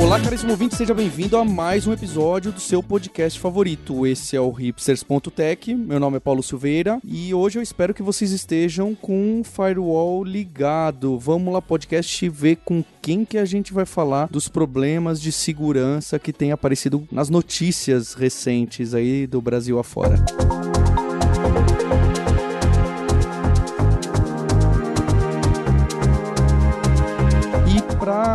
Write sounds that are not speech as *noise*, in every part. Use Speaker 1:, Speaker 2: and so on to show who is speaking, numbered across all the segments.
Speaker 1: Olá, caríssimo ouvinte, seja bem-vindo a mais um episódio do seu podcast favorito. Esse é o hipsters.tech. Meu nome é Paulo Silveira e hoje eu espero que vocês estejam com o firewall ligado. Vamos lá, podcast, ver com quem que a gente vai falar dos problemas de segurança que tem aparecido nas notícias recentes aí do Brasil afora. Música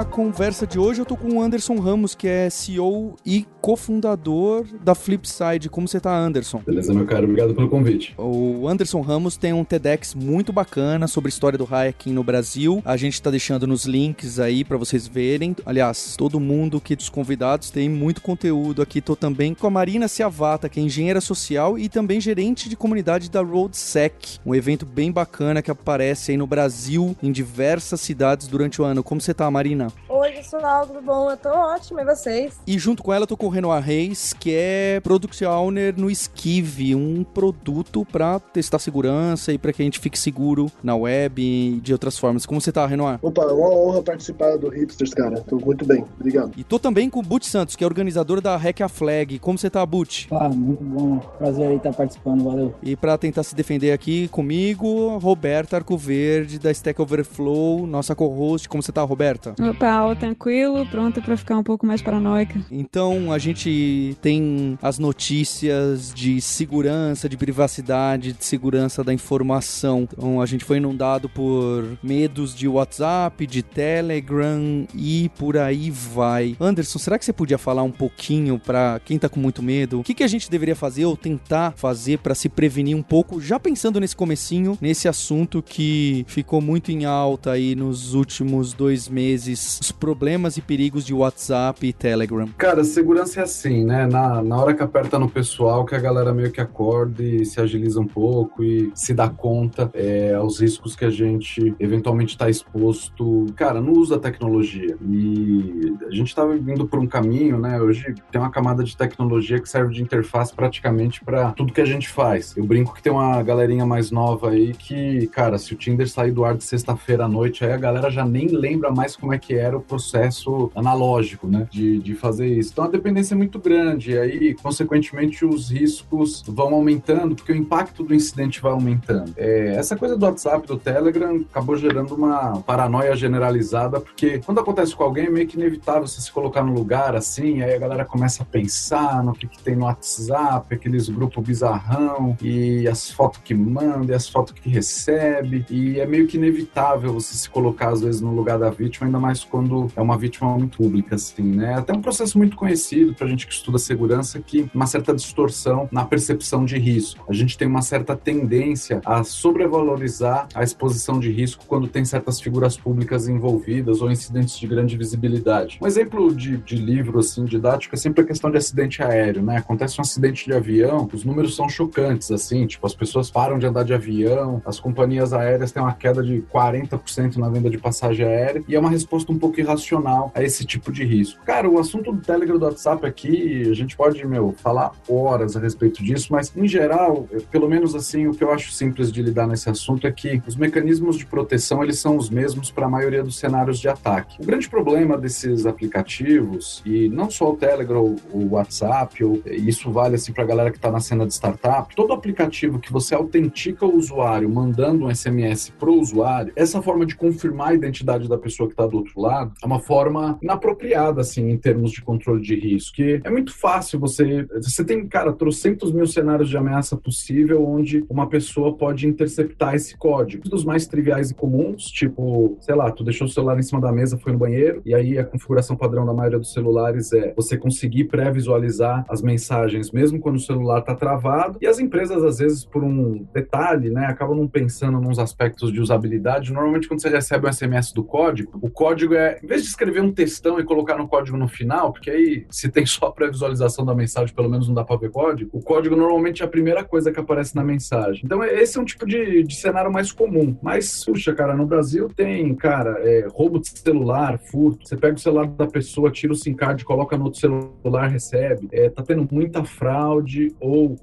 Speaker 1: a conversa de hoje, eu tô com o Anderson Ramos, que é CEO e cofundador da Flipside. Como você tá, Anderson?
Speaker 2: Beleza, meu caro. Obrigado pelo convite.
Speaker 1: O Anderson Ramos tem um TEDx muito bacana sobre a história do hacking no Brasil. A gente tá deixando nos links aí para vocês verem. Aliás, todo mundo aqui dos convidados tem muito conteúdo aqui. Tô também com a Marina Ciavata, que é engenheira social e também gerente de comunidade da RoadSec, um evento bem bacana que aparece aí no Brasil, em diversas cidades durante o ano. Como você tá, Marina?
Speaker 3: Oi, pessoal, tudo bom? Eu tô ótimo, e vocês?
Speaker 1: E junto com ela eu tô com o Renoir Reis, que é Product Owner no Skive, um produto para testar segurança e para que a gente fique seguro na web e de outras formas. Como você tá, Renoir?
Speaker 4: Opa, é uma honra participar do Hipsters, cara. Tô muito bem, obrigado.
Speaker 1: E tô também com o Butch Santos, que é organizador da Hack a Flag. Como você tá, Butch?
Speaker 5: Ah, muito bom. Prazer aí estar participando, valeu.
Speaker 1: E para tentar se defender aqui comigo, Roberta Arcoverde, da Stack Overflow, nossa co-host. Como você tá, Roberta?
Speaker 6: Opa, tranquilo, pronta para ficar um pouco mais paranoica.
Speaker 1: Então, a gente tem as notícias de segurança, de privacidade, de segurança da informação. Então, a gente foi inundado por medos de WhatsApp, de Telegram e por aí vai. Anderson, será que você podia falar um pouquinho para quem tá com muito medo? O que, que a gente deveria fazer ou tentar fazer para se prevenir um pouco, já pensando nesse comecinho, nesse assunto que ficou muito em alta aí nos últimos dois meses os problemas e perigos de WhatsApp e Telegram?
Speaker 2: Cara, segurança é assim, né? Na, na hora que aperta no pessoal, que a galera meio que acorda e se agiliza um pouco e se dá conta é, aos riscos que a gente eventualmente está exposto, cara, no uso da tecnologia. E a gente estava indo por um caminho, né? Hoje tem uma camada de tecnologia que serve de interface praticamente para tudo que a gente faz. Eu brinco que tem uma galerinha mais nova aí que, cara, se o Tinder sair do ar de sexta-feira à noite, aí a galera já nem lembra mais como é que era o processo analógico, né, de, de fazer isso. Então a dependência é muito grande, e aí, consequentemente, os riscos vão aumentando, porque o impacto do incidente vai aumentando. É, essa coisa do WhatsApp, do Telegram, acabou gerando uma paranoia generalizada, porque quando acontece com alguém, é meio que inevitável você se colocar no lugar assim, aí a galera começa a pensar no que, que tem no WhatsApp, aqueles grupos bizarrão, e as fotos que manda, e as fotos que recebe, e é meio que inevitável você se colocar, às vezes, no lugar da vítima, ainda mais quando é uma vítima muito pública, assim, né? Até um processo muito conhecido pra gente que estuda segurança que uma certa distorção na percepção de risco. A gente tem uma certa tendência a sobrevalorizar a exposição de risco quando tem certas figuras públicas envolvidas ou incidentes de grande visibilidade. Um exemplo de, de livro, assim, didático é sempre a questão de acidente aéreo, né? Acontece um acidente de avião, os números são chocantes, assim, tipo, as pessoas param de andar de avião, as companhias aéreas têm uma queda de 40% na venda de passagem aérea, e é uma resposta um pouco irracional a esse tipo de risco. Cara, o assunto do Telegram do WhatsApp aqui, a gente pode, meu, falar horas a respeito disso, mas em geral, pelo menos assim, o que eu acho simples de lidar nesse assunto é que os mecanismos de proteção, eles são os mesmos para a maioria dos cenários de ataque. O grande problema desses aplicativos, e não só o Telegram, o WhatsApp, ou, isso vale assim para a galera que está na cena de startup, todo aplicativo que você autentica o usuário mandando um SMS para o usuário, essa forma de confirmar a identidade da pessoa que está do outro é uma forma inapropriada, assim, em termos de controle de risco. Que é muito fácil você. Você tem, cara, trocentos mil cenários de ameaça possível onde uma pessoa pode interceptar esse código. Um dos mais triviais e comuns, tipo, sei lá, tu deixou o celular em cima da mesa, foi no banheiro, e aí a configuração padrão da maioria dos celulares é você conseguir pré-visualizar as mensagens, mesmo quando o celular está travado. E as empresas, às vezes, por um detalhe, né, acabam não pensando nos aspectos de usabilidade. Normalmente, quando você recebe um SMS do código, o código é, é, em vez de escrever um textão e colocar no código no final, porque aí se tem só pré-visualização da mensagem, pelo menos não dá para ver código, o código normalmente é a primeira coisa que aparece na mensagem. Então esse é um tipo de, de cenário mais comum. Mas, puxa, cara, no Brasil tem, cara, é, roubo de celular, furto. Você pega o celular da pessoa, tira o SIM card, coloca no outro celular, recebe. É, tá tendo muita fraude, ou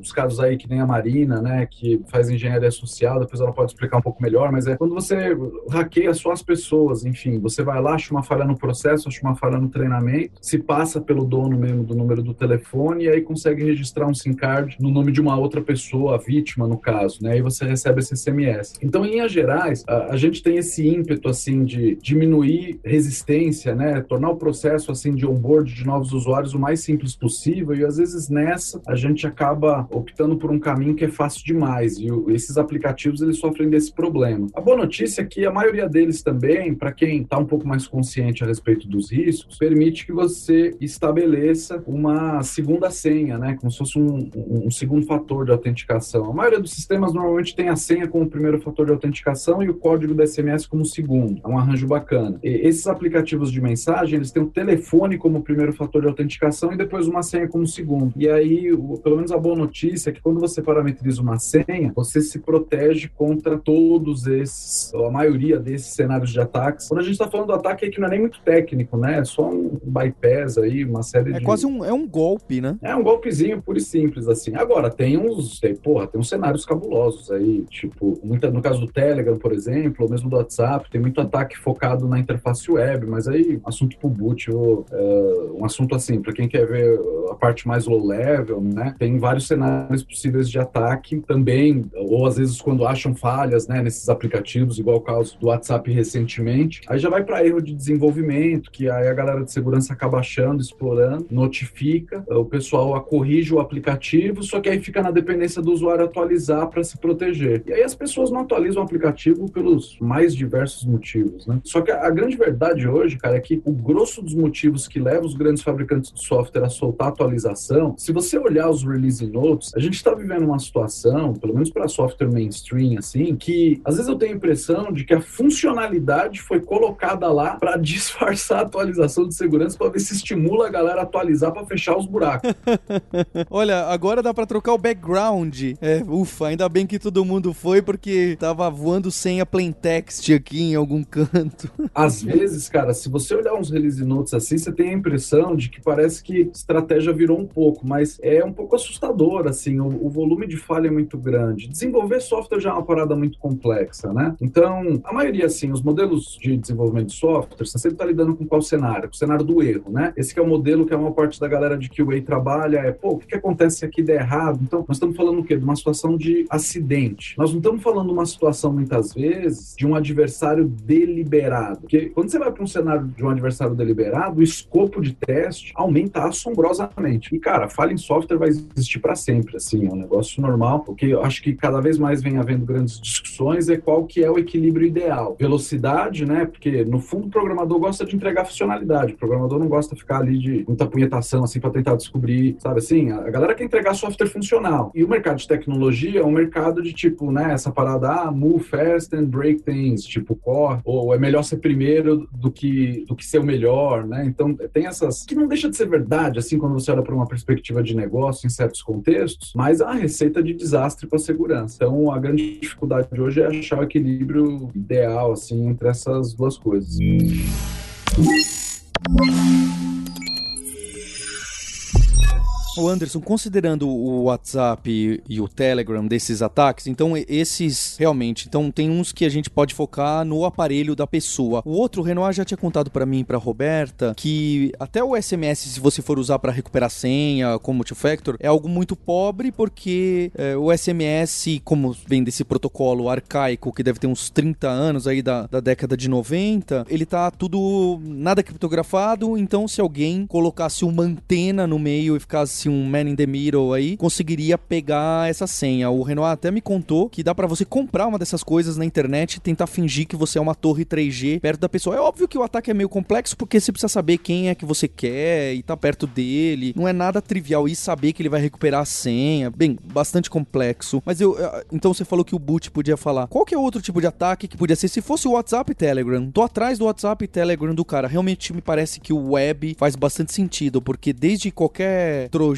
Speaker 2: os casos aí que nem a Marina, né, que faz engenharia social, depois ela pode explicar um pouco melhor, mas é quando você hackeia só as pessoas, enfim, você vai lá, acha uma falha no processo, acha uma falha no treinamento, se passa pelo dono mesmo do número do telefone e aí consegue registrar um SIM card no nome de uma outra pessoa, a vítima no caso, né, e você recebe esse SMS. Então, em linhas gerais, a, a gente tem esse ímpeto, assim, de diminuir resistência, né, tornar o processo, assim, de onboard de novos usuários o mais simples possível e às vezes nessa a gente acaba optando por um caminho que é fácil demais e o, esses aplicativos eles sofrem desse problema. A boa notícia é que a maioria deles também, para quem está um pouco mais consciente a respeito dos riscos, permite que você estabeleça uma segunda senha, né, como se fosse um, um segundo fator de autenticação. A maioria dos sistemas normalmente tem a senha como primeiro fator de autenticação e o código do SMS como segundo. É um arranjo bacana. E esses aplicativos de mensagem, eles têm o telefone como primeiro fator de autenticação e depois uma senha como segundo. E aí, o, pelo menos a boa notícia é que quando você parametriza uma senha, você se protege contra todos esses, a maioria desses cenários de ataques. Quando a gente está falando do ataque, que não é nem muito técnico, né? É só um bypass aí, uma série
Speaker 1: é
Speaker 2: de.
Speaker 1: É quase um, é um golpe, né?
Speaker 2: É um golpezinho puro e simples, assim. Agora, tem uns. Tem, porra, tem uns cenários cabulosos aí. Tipo, muita, no caso do Telegram, por exemplo, ou mesmo do WhatsApp, tem muito ataque focado na interface web, mas aí, assunto pro boot, ou, é, um assunto assim, para quem quer ver a parte mais low level, né? Tem vários cenários possíveis de ataque também, ou às vezes quando acham falhas, né, nesses aplicativos, igual o caso do WhatsApp recentemente, aí já vai para erro de desenvolvimento, que aí a galera de segurança acaba achando, explorando, notifica, o pessoal corrige o aplicativo, só que aí fica na dependência do usuário atualizar para se proteger. E aí as pessoas não atualizam o aplicativo pelos mais diversos motivos, né? Só que a, a grande verdade hoje, cara, é que o grosso dos motivos que leva os grandes fabricantes de software a soltar atualização, se você olhar os release notes, a gente está vivendo uma situação, pelo menos para software mainstream, assim, que às vezes eu tenho a impressão de que a funcionalidade foi colocada lá para disfarçar a atualização de segurança para ver se estimula a galera a atualizar para fechar os buracos. *laughs*
Speaker 1: Olha, agora dá para trocar o background. É, ufa, ainda bem que todo mundo foi porque tava voando sem a plain text aqui em algum canto. *laughs*
Speaker 2: Às vezes, cara, se você olhar uns release notes assim, você tem a impressão de que parece que estratégia virou um pouco, mas é um pouco assustador, assim, o, o volume de falha é muito grande. Desenvolver software já é uma parada muito complexa, né? Então, a maioria, assim, os modelos de desenvolvimento de software, você sempre está lidando com qual cenário? Com o cenário do erro, né? Esse é o modelo que a maior parte da galera de QA trabalha, é, pô, o que, que acontece se aqui der errado? Então, nós estamos falando o quê? De uma situação de acidente. Nós não estamos falando de uma situação, muitas vezes, de um adversário deliberado. Porque quando você vai para um cenário de um adversário deliberado, o escopo de teste aumenta assombrosamente. E, cara, falha em software vai existir para sempre, assim, é um negócio normal. O que eu acho que cada vez mais vem havendo grandes discussões é qual que é o equilíbrio ideal. Velocidade, né? Porque, no fundo, o programador gosta de entregar funcionalidade. O programador não gosta de ficar ali de muita punhetação, assim, para tentar descobrir, sabe assim? A galera quer entregar software funcional. E o mercado de tecnologia é um mercado de, tipo, né, essa parada, ah, move fast and break things, tipo, core, ou é melhor ser primeiro do que, do que ser o melhor, né? Então, tem essas... que não deixa de ser verdade, assim, quando você olha para uma perspectiva de negócio em certos contextos, mas uma receita de desastre para a segurança. Então, a grande dificuldade de hoje é achar o equilíbrio ideal, assim, entre essas duas coisas. was.
Speaker 1: O Anderson, considerando o WhatsApp e o Telegram desses ataques, então esses realmente, então tem uns que a gente pode focar no aparelho da pessoa. O outro, o Renoir já tinha contado para mim e para Roberta que até o SMS, se você for usar para recuperar senha como multifactor, é algo muito pobre porque é, o SMS, como vem desse protocolo arcaico que deve ter uns 30 anos aí da, da década de 90, ele tá tudo nada criptografado, então se alguém colocasse uma antena no meio e ficasse um man in the middle aí, conseguiria pegar essa senha. O Renoir até me contou que dá para você comprar uma dessas coisas na internet e tentar fingir que você é uma torre 3G perto da pessoa. É óbvio que o ataque é meio complexo porque você precisa saber quem é que você quer e tá perto dele. Não é nada trivial e saber que ele vai recuperar a senha. Bem, bastante complexo. Mas eu. Então você falou que o boot podia falar. Qual que é outro tipo de ataque que podia ser? Se fosse o WhatsApp e Telegram. Tô atrás do WhatsApp e Telegram do cara. Realmente me parece que o web faz bastante sentido, porque desde qualquer trojan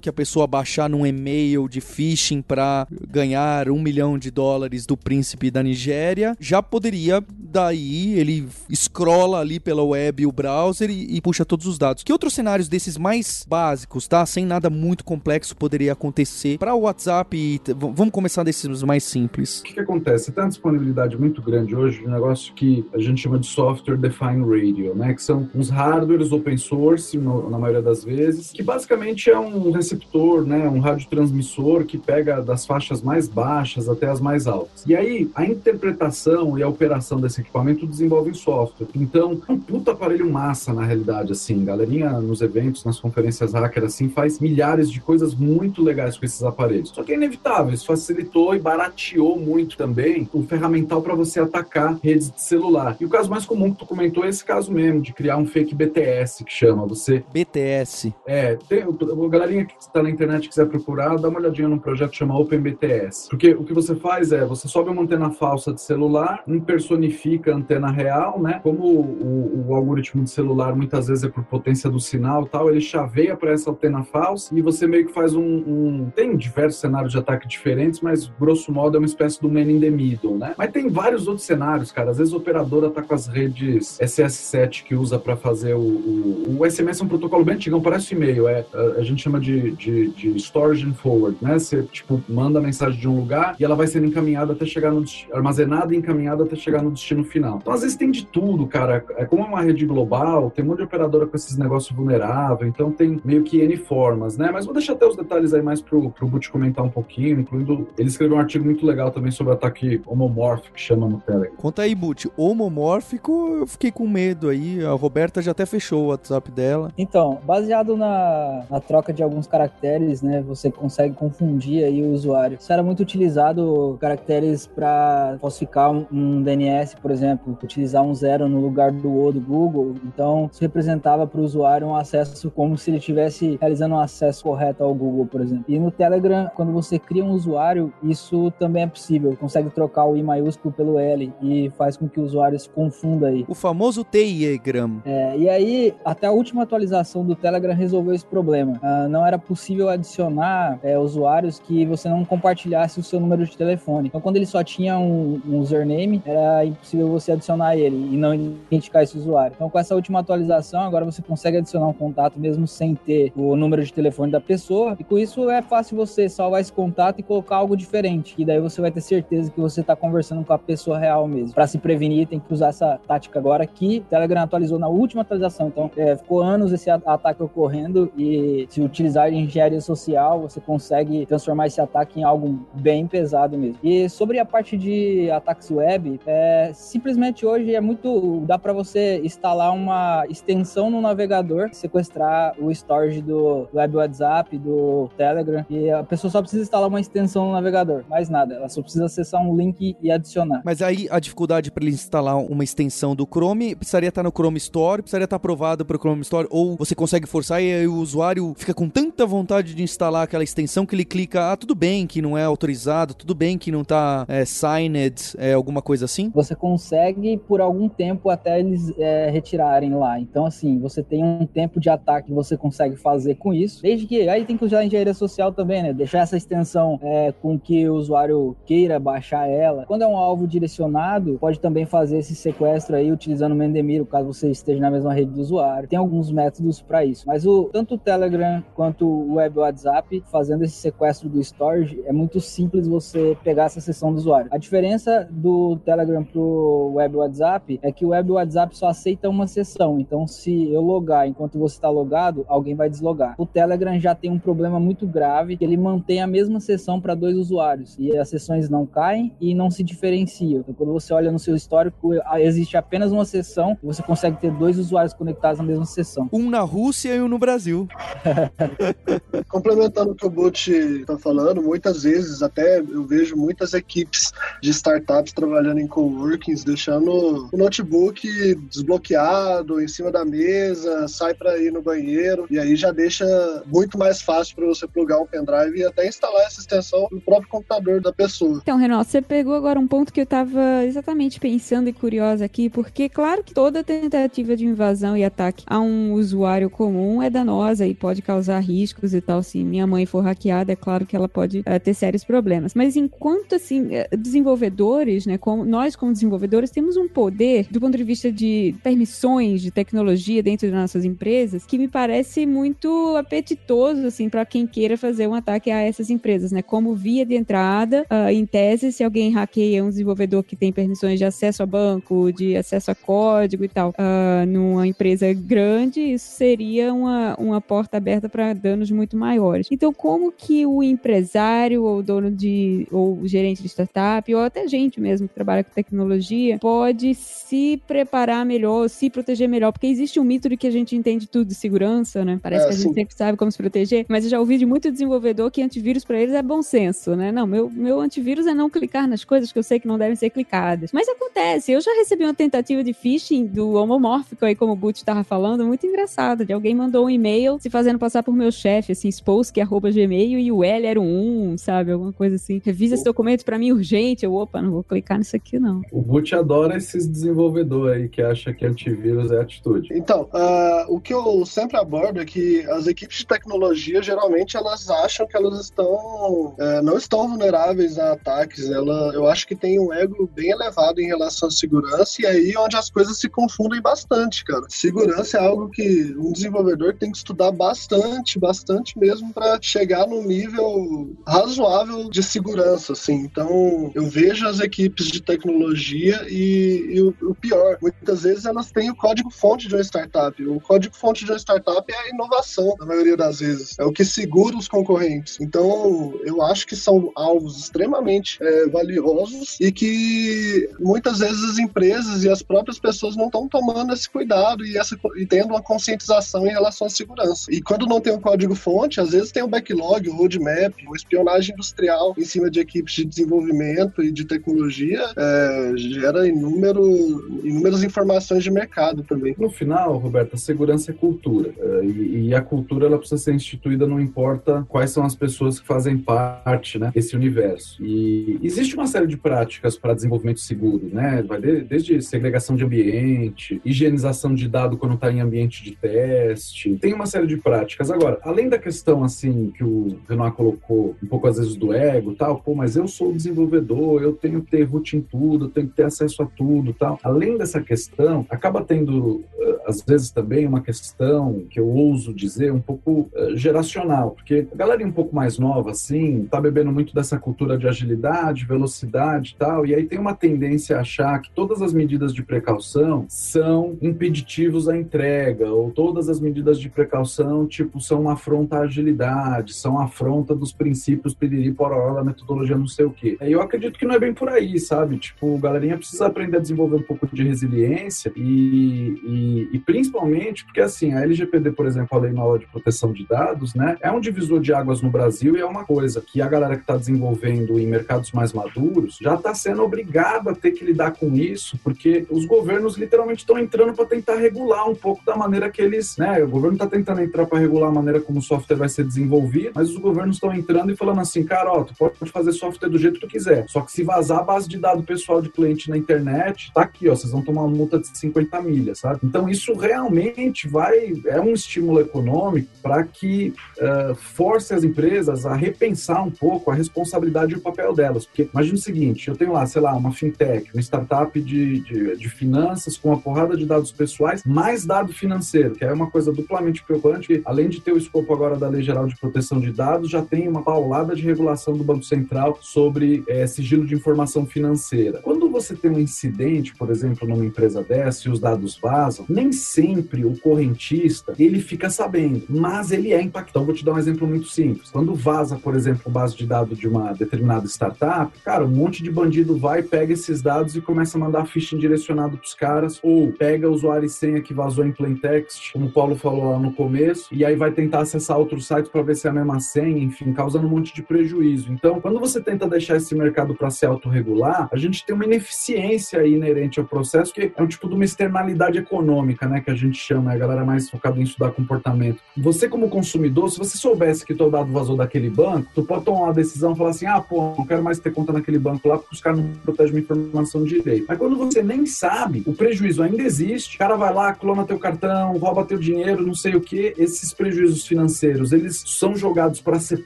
Speaker 1: que a pessoa baixar num e-mail de phishing para ganhar um milhão de dólares do príncipe da Nigéria, já poderia daí ele scrolla ali pela web o browser e, e, puxa todos os dados. Que outros cenários desses mais básicos, tá? Sem nada muito complexo poderia acontecer para o WhatsApp? E, vamos começar desses mais simples.
Speaker 2: O que, que acontece? Tem uma disponibilidade muito grande hoje de um negócio que a gente chama de software defined radio, né? Que são uns hardwares open source no, na maioria das vezes, que basicamente é um receptor, né? Um radiotransmissor que pega das faixas mais baixas até as mais altas. E aí a interpretação e a operação desse equipamento desenvolve software. Então, é um puta aparelho massa na realidade, assim. Galerinha nos eventos, nas conferências hacker, assim, faz milhares de coisas muito legais com esses aparelhos. Só que é inevitável, isso facilitou e barateou muito também o ferramental para você atacar redes de celular. E o caso mais comum que tu comentou é esse caso mesmo, de criar um fake BTS, que chama você.
Speaker 1: BTS.
Speaker 2: É, tem, galerinha que está na internet quiser procurar, dá uma olhadinha num projeto que chama OpenBTS. Porque o que você faz é, você sobe uma antena falsa de celular, impersonifica a antena real, né? Como o, o algoritmo de celular muitas vezes é por potência do sinal tal, ele chaveia para essa antena falsa e você meio que faz um, um, Tem diversos cenários de ataque diferentes, mas grosso modo é uma espécie do man in the middle, né? Mas tem vários outros cenários, cara. Às vezes operadora tá com as redes SS7 que usa para fazer o, o, o. SMS é um protocolo bem antigo, parece e-mail, é, a, a gente chama de, de, de, storage and forward, né? Você, tipo, manda a mensagem de um lugar e ela vai sendo encaminhada até chegar no armazenada e encaminhada até chegar no destino final. Então, às vezes tem de tudo, cara. É como é uma rede global, tem um monte de operadora com esses negócios vulneráveis, então tem meio que N formas, né? Mas vou deixar até os detalhes aí mais pro, pro Boot comentar um pouquinho, incluindo. Ele escreveu um artigo muito legal também sobre o ataque homomórfico, que chama no Telegram.
Speaker 1: Conta aí, Boot. Homomórfico, eu fiquei com medo aí. A Roberta já até fechou o WhatsApp dela.
Speaker 5: Então, baseado na, na troca de alguns caracteres, né? Você consegue confundir aí o usuário. Isso era muito utilizado caracteres para falsificar um, um DNS, por exemplo, utilizar um zero no lugar do O do Google. Então, isso representava para o usuário um acesso como se ele estivesse realizando um acesso correto ao Google, por exemplo. E no Telegram, quando você cria um usuário, isso também é possível. Consegue trocar o I maiúsculo pelo L e faz com que o usuário se confunda aí.
Speaker 1: O famoso TIEgram.
Speaker 5: É, e aí, até a última atualização do Telegram resolveu esse problema. Não era possível adicionar é, usuários que você não compartilhasse o seu número de telefone. Então, quando ele só tinha um, um username, era impossível você adicionar ele e não identificar esse usuário. Então, com essa última atualização, agora você consegue adicionar um contato mesmo sem ter o número de telefone da pessoa. E com isso é fácil você salvar esse contato e colocar algo diferente. E daí você vai ter certeza que você está conversando com a pessoa real mesmo. Para se prevenir, tem que usar essa tática agora que o Telegram atualizou na última atualização. Então, é, ficou anos esse ataque ocorrendo e se utilizar engenharia social, você consegue transformar esse ataque em algo bem pesado mesmo. E sobre a parte de ataques web, é, simplesmente hoje é muito. dá para você instalar uma extensão no navegador, sequestrar o storage do web WhatsApp, do Telegram, e a pessoa só precisa instalar uma extensão no navegador, mais nada. Ela só precisa acessar um link e adicionar.
Speaker 1: Mas aí a dificuldade para ele instalar uma extensão do Chrome precisaria estar no Chrome Store, precisaria estar aprovado para o Chrome Store, ou você consegue forçar e o usuário fica com tanta vontade de instalar aquela extensão que ele clica, ah, tudo bem que não é autorizado, tudo bem que não tá é, signed, é, alguma coisa assim?
Speaker 5: Você consegue por algum tempo até eles é, retirarem lá. Então, assim, você tem um tempo de ataque que você consegue fazer com isso, desde que aí tem que usar a engenharia social também, né? Deixar essa extensão é, com que o usuário queira baixar ela. Quando é um alvo direcionado, pode também fazer esse sequestro aí utilizando o Mendemiro, caso você esteja na mesma rede do usuário. Tem alguns métodos para isso, mas o tanto o Telegram quanto o Web WhatsApp fazendo esse sequestro do storage é muito simples você pegar essa sessão do usuário. A diferença do Telegram pro Web WhatsApp é que o Web WhatsApp só aceita uma sessão. Então, se eu logar enquanto você está logado, alguém vai deslogar. O Telegram já tem um problema muito grave, que ele mantém a mesma sessão para dois usuários e as sessões não caem e não se diferenciam. Então, quando você olha no seu histórico, existe apenas uma sessão e você consegue ter dois usuários conectados na mesma sessão.
Speaker 1: Um na Rússia e um no Brasil. *laughs* *laughs*
Speaker 4: Complementando o que o Butch está falando, muitas vezes até eu vejo muitas equipes de startups trabalhando em coworkings, deixando o notebook desbloqueado em cima da mesa, sai para ir no banheiro e aí já deixa muito mais fácil para você plugar um pendrive e até instalar essa extensão no próprio computador da pessoa.
Speaker 6: Então, Renato, você pegou agora um ponto que eu estava exatamente pensando e curiosa aqui, porque claro que toda tentativa de invasão e ataque a um usuário comum é danosa e pode causar riscos e tal. Se minha mãe for hackeada, é claro que ela pode uh, ter sérios problemas. Mas enquanto assim, eh, desenvolvedores, né, como nós como desenvolvedores temos um poder do ponto de vista de permissões de tecnologia dentro das nossas empresas que me parece muito apetitoso assim para quem queira fazer um ataque a essas empresas, né? Como via de entrada, uh, em tese, se alguém hackeia um desenvolvedor que tem permissões de acesso a banco, de acesso a código e tal, uh, numa empresa grande, isso seria uma, uma porta aberta para danos muito maiores. Então, como que o empresário ou dono de ou gerente de startup ou até gente mesmo que trabalha com tecnologia pode se preparar melhor, se proteger melhor, porque existe um mito de que a gente entende tudo de segurança, né? Parece
Speaker 4: É,
Speaker 6: que a gente
Speaker 4: sim.
Speaker 6: sempre sabe como se proteger, mas eu já ouvi de muito desenvolvedor que antivírus para eles é bom senso, né? Não, meu, meu antivírus é não clicar nas coisas que eu sei que não devem ser clicadas. Mas acontece, eu já recebi uma tentativa de phishing do homomórfico aí, como o Butch estava falando, muito engraçado, de alguém mandou um e-mail se fazendo passar por meu chefe, assim, spolsky.gmail e o L era um 1, sabe? Alguma coisa assim. Revisa esse documento para mim urgente. Eu, opa, não vou clicar nisso aqui, não.
Speaker 2: O Boot adora esses desenvolvedores aí que acha que antivírus é atitude.
Speaker 4: Então, ah, o que eu sempre abordo é que as equipes de tecnologia, geralmente, elas acham que elas estão eh, não estão vulneráveis a ataques. Ela, eu acho que tem um ego bem elevado em relação à segurança e aí é onde as coisas se confundem bastante, cara. Segurança é algo que um desenvolvedor tem que estudar bastante, bastante mesmo para chegar num nível razoável de segurança, assim. Então, eu vejo as equipes de tecnologia e, e o, o pior, muitas vezes elas têm o código-fonte de uma startup. O código-fonte de uma startup é a inovação, na maioria das vezes. É o que segura os concorrentes. Então, eu acho que são alvos extremamente é, valiosos e que muitas vezes as empresas e as próprias pessoas não estão tomando esse cuidado e, essa, e tendo uma conscientização em relação à segurança. E quando não tem um código-fonte, às vezes tem um backlog, um roadmap, uma espionagem industrial em cima de equipes de desenvolvimento e de tecnologia, é, gera inúmero, inúmeras informações de mercado também.
Speaker 2: No final, Roberta, segurança é cultura. eh, E, e a cultura ela precisa ser instituída, não importa quais são as pessoas que fazem parte né, desse universo. E existe uma série de práticas para desenvolvimento seguro, né? Vai de- desde segregação de ambiente, higienização de dado quando está em ambiente de teste. Tem uma série de práticas. Agora, além da questão assim que o Renan colocou, um pouco às vezes do ego, tal, pô, mas eu sou desenvolvedor, eu tenho que ter root em tudo, eu tenho que ter acesso a tudo, tal. Além dessa questão, acaba tendo eh, às vezes também uma questão que eu ouso dizer um pouco eh, geracional, porque a galera um pouco mais nova assim, tá bebendo muito dessa cultura de agilidade, velocidade tal, e aí tem uma tendência a achar que todas as medidas de precaução são impeditivos à entrega, ou todas as medidas de precaução, tipo, são uma afronta à agilidade, são afronta dos princípios piriri pororó da metodologia não sei o quê. Eu acredito que não é bem por aí, sabe? Tipo, a galerinha precisa aprender a desenvolver um pouco de resiliência e, e, e principalmente porque, assim, a LGPD, por exemplo, a Lei Nova de Proteção de Dados, né, é um divisor de águas no Brasil e é uma coisa que a galera que está desenvolvendo em mercados mais maduros já está sendo obrigada a ter que lidar com isso, porque os governos literalmente estão entrando para tentar regular um pouco da maneira que eles, né, o governo está tentando entrar para regular a maneira como o software vai ser desenvolvido, mas os governos estão entrando e falando assim, cara, ó, tu pode fazer software do jeito que tu quiser, só que se vazar a base de dados pessoal de cliente na internet, tá aqui, ó, vocês vão tomar uma multa de 50 milhas, sabe? Então isso realmente vai, é um estímulo econômico para que uh, force as empresas a repensar um pouco a responsabilidade e o papel delas, porque imagina o seguinte, eu tenho lá, sei lá, uma fintech, uma startup de, de, de finanças com uma porrada de dados pessoais, mais dado financeiro, que é uma coisa duplamente preocupante, que além de ter o escopo agora da Lei Geral de Proteção de Dados, já tem uma paulada de regulação do Banco Central sobre é, sigilo de informação financeira. Quando você tem um incidente, por exemplo, numa empresa dessa e os dados vazam, nem sempre o correntista ele fica sabendo, mas ele é impactado. Vou te dar um exemplo muito simples. Quando vaza, por exemplo, base de dados de uma determinada startup, cara, um monte de bandido vai, pega esses dados e começa a mandar phishing direcionado para os caras, ou pega usuário e senha que vazou em plain text, como o Paulo falou lá no começo, e aí vai tentar acessar outros sites para ver se é a mesma senha, enfim, causando um monte de prejuízo. Então, quando você tenta deixar esse mercado para se autorregular, a gente tem uma ineficiência inerente ao processo, que é um tipo de uma externalidade econômica, né, que a gente chama, a galera mais focada em estudar comportamento. Você, como consumidor, se você soubesse que teu dado vazou daquele banco, tu pode tomar uma decisão e falar assim, ah, pô, não quero mais ter conta naquele banco lá, porque os caras não protegem minha informação direito. Mas quando você nem sabe, o prejuízo ainda existe, o cara vai lá, clona teu cartão, rouba teu dinheiro, não sei o que, esses prejuízos financeiros, eles são jogados para ser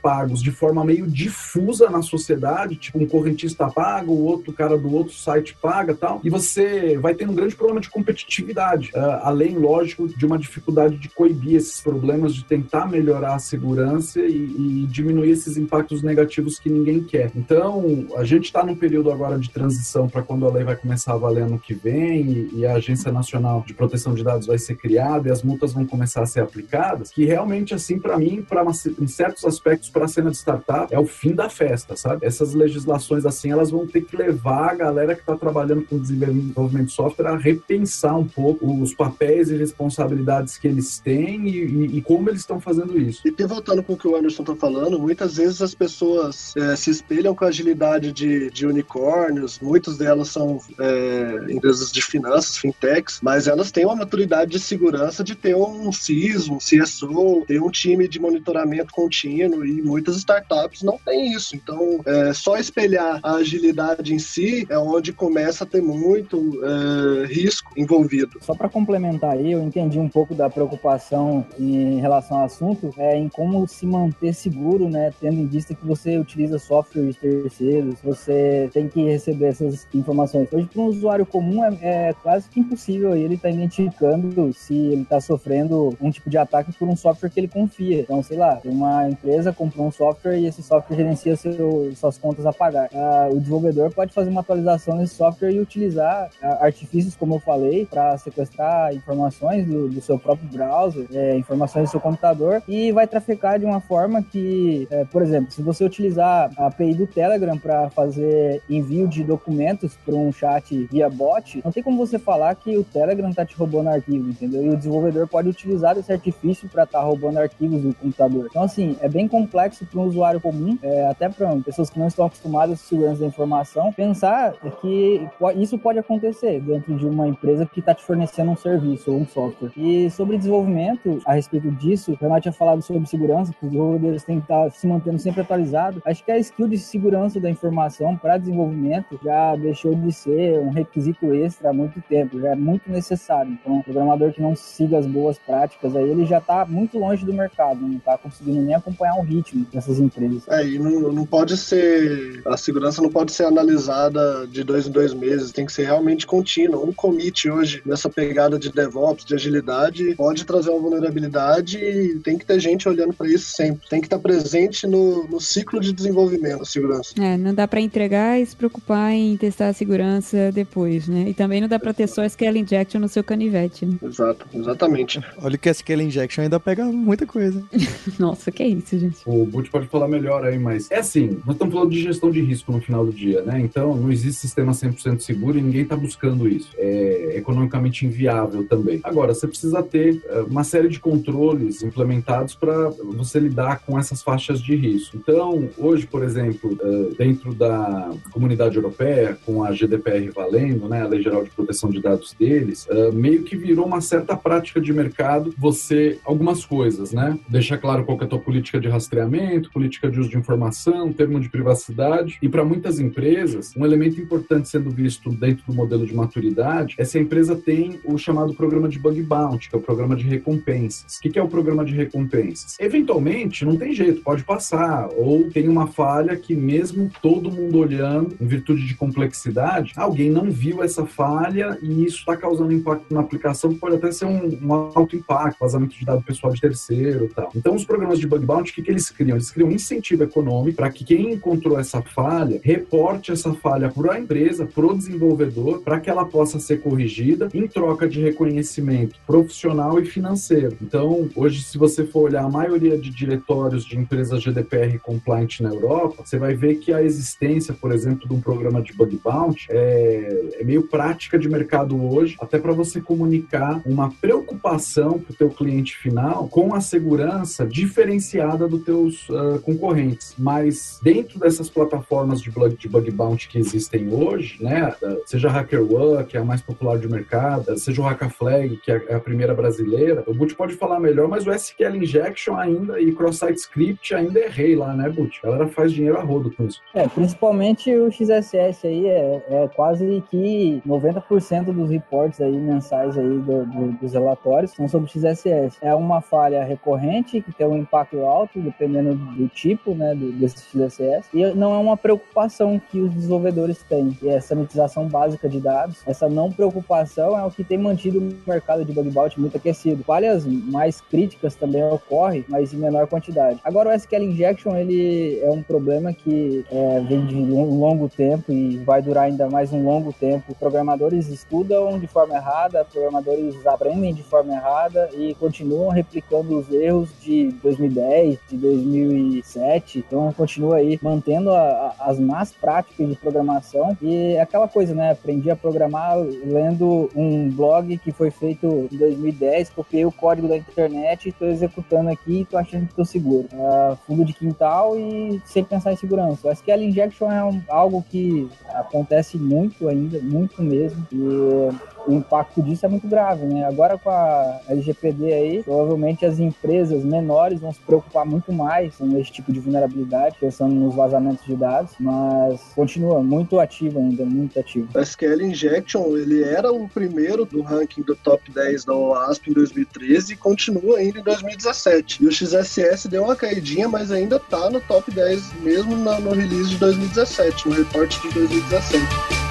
Speaker 2: pagos de forma meio difusa na sociedade, tipo um correntista paga, o outro cara do outro site paga tal, e você vai ter um grande problema de competitividade, uh, além, lógico, de uma dificuldade de coibir esses problemas, de tentar melhorar a segurança e, e diminuir esses impactos negativos que ninguém quer. Então, a gente está num período agora de transição para quando a lei vai começar a valer ano que vem e, e a Agência Nacional de Proteção de Dados vai ser criada e as multas vão começar a ser aplicadas, que realmente, assim, para mim, para em certos aspectos, para a cena de startup, é o fim da festa, sabe? Essas legislações, assim, elas vão ter que levar a galera que está trabalhando com desenvolvimento de software a repensar um pouco os papéis e responsabilidades que eles têm e, e, e como eles estão fazendo isso.
Speaker 4: E voltando com o que o Anderson está falando, muitas vezes as pessoas é, se espelham com a agilidade de, de unicórnios, muitas delas são é, empresas de finanças, fintechs, mas elas têm uma maturidade de segurança de ter um CIS, um CSO, ter um time de monitoramento contínuo e muitas startups não têm isso. Então, é, só espelhar a agilidade em si é onde começa a ter muito é, risco envolvido.
Speaker 5: Só para complementar aí, eu entendi um pouco da preocupação em relação ao assunto, é em como se manter seguro, né, tendo em vista que você utiliza softwares terceiros, você tem que receber essas informações. Hoje, para um usuário comum, é, é quase que impossível ele estar tá identificando se ele está sofrendo um tipo de ataque por um software que ele confia. Então, sei lá, uma empresa comprou um software e esse software gerencia seu, suas contas a pagar. Ah, o desenvolvedor pode fazer uma atualização nesse software e utilizar ah, artifícios, como eu falei, para sequestrar informações do, do, seu próprio browser, é, informações do seu computador e vai trafecar de uma forma que, é, por exemplo, se você utilizar a API do Telegram para fazer envio de documentos para um chat via bot, não tem como você falar que o Telegram está te roubando arquivo, entendeu? E o desenvolvedor pode utilizar esse artifício para tá roubando arquivos do computador. Então, assim, é bem complexo para um usuário comum, é, até para pessoas que não estão acostumadas com segurança da informação, pensar que isso pode acontecer dentro de uma empresa que está te fornecendo um serviço ou um software. E sobre desenvolvimento, a respeito disso, o Renato tinha falado sobre segurança, que os desenvolvedores têm que estar tá se mantendo sempre atualizados. Acho que a skill de segurança da informação para desenvolvimento já deixou de ser um requisito extra há muito tempo, já é muito necessário. Então, o programador que não siga as boas práticas, aí ele já está muito longe do mercado, não está conseguindo nem acompanhar o ritmo dessas empresas.
Speaker 4: É, e não, não pode ser, a segurança não pode ser analisada de dois em dois meses, tem que ser realmente contínua. Um commit hoje, nessa pegada de DevOps, de agilidade, pode trazer uma vulnerabilidade e tem que ter gente olhando para isso sempre. Tem que estar presente no, no ciclo de desenvolvimento da segurança.
Speaker 6: É, não dá para entregar e se preocupar em testar a segurança depois, né? E também não dá para ter só SQL injection no seu canivete, né?
Speaker 4: Exato, exatamente.
Speaker 1: Olha que SQL injection ainda pega muita coisa. *laughs*
Speaker 6: Nossa, que é isso, gente.
Speaker 2: O Boot pode falar melhor aí, mas é assim, nós estamos falando de gestão de risco no final do dia, né? Então, não existe sistema 100% seguro e ninguém está buscando isso. É economicamente inviável também. Agora, você precisa ter eh, uma série de controles implementados para você lidar com essas faixas de risco. Então, hoje, por exemplo, eh, dentro da comunidade europeia, com a GDPR valendo, né, a Lei Geral de Proteção de Dados deles, eh, meio que virou uma certa prática de mercado você algumas coisas, né? Deixar claro qual é a tua política de rastreamento, política de uso de informação, termo de privacidade. E para muitas empresas, um elemento importante sendo visto dentro do modelo de maturidade é se a empresa tem o chamado programa de bug bounty, que é o programa de recompensas. O que é o programa de recompensas? Eventualmente, não tem jeito, pode passar, ou tem uma falha que mesmo todo mundo olhando, em virtude de complexidade, alguém não viu essa falha e isso está causando impacto na aplicação, pode até ser um, um alto impacto, vazamento de dado pessoal de terceiro tal. Então, os programas de bug bounty, o que, que eles criam? Eles criam um incentivo econômico para que quem encontrou essa falha reporte essa falha para a empresa, para o desenvolvedor, para que ela possa ser corrigida em troca de reconhecimento profissional e financeiro. Então, hoje, se você for olhar a maioria de diretórios de empresas GDPR compliant na Europa, você vai ver que a existência, por exemplo, de um programa de bug bounty é, é meio prática de mercado hoje, até para você comunicar uma preocupação para o teu cliente final com a segurança diferenciada dos teus uh, concorrentes. Mas dentro dessas plataformas de bug, de bug bounty que existem hoje, né, seja a HackerOne, que é a mais popular de mercado, seja o Hackaflag, que é a primeira brasileira, o Boot pode falar melhor, mas o SQL Injection ainda e Cross-Site Script ainda é rei lá, né, Boot? A galera faz dinheiro a rodo com isso.
Speaker 5: É, principalmente o XSS aí é, é quase que 90% dos reports aí mensais aí do, do, dos relatórios são sobre XSS. É uma falha recorrente que tem um impacto alto, dependendo do tipo, né, do, desse XSS, e não é uma preocupação que os desenvolvedores têm, que é a sanitização básica de dados. Essa não preocupação é o que tem mantido o mercado de bug bounty muito aquecido. Falhas mais críticas também ocorrem, mas em menor quantidade. Agora o SQL Injection ele é um problema que é, vem de um longo tempo e vai durar ainda mais um longo tempo. Programadores estudam de forma errada, programadores aprendem de forma errada e continuam replicando os erros de 2010, de 2007. Então continua aí mantendo a, a, as más práticas de programação e é aquela coisa, né? Aprendi a programar lendo um blog que foi feito em 2010, copiei o código da internet, estou executando aqui e estou achando que estou seguro. Uh, fundo de quintal e sem pensar em segurança. O SQL Injection é um, algo que acontece muito ainda, muito mesmo. E o impacto disso é muito grave, né? Agora com a LGPD aí, provavelmente as empresas menores vão se preocupar muito mais com esse tipo de vulnerabilidade, pensando nos vazamentos de dados, mas continua muito ativo ainda, muito ativo.
Speaker 4: O SQL Injection, ele era o primeiro do ranking do top 10 da OASP em 2013 e continua ainda em 2017. E o XSS deu uma caidinha, mas ainda tá no top 10 mesmo no release de 2017, no reporte de 2017.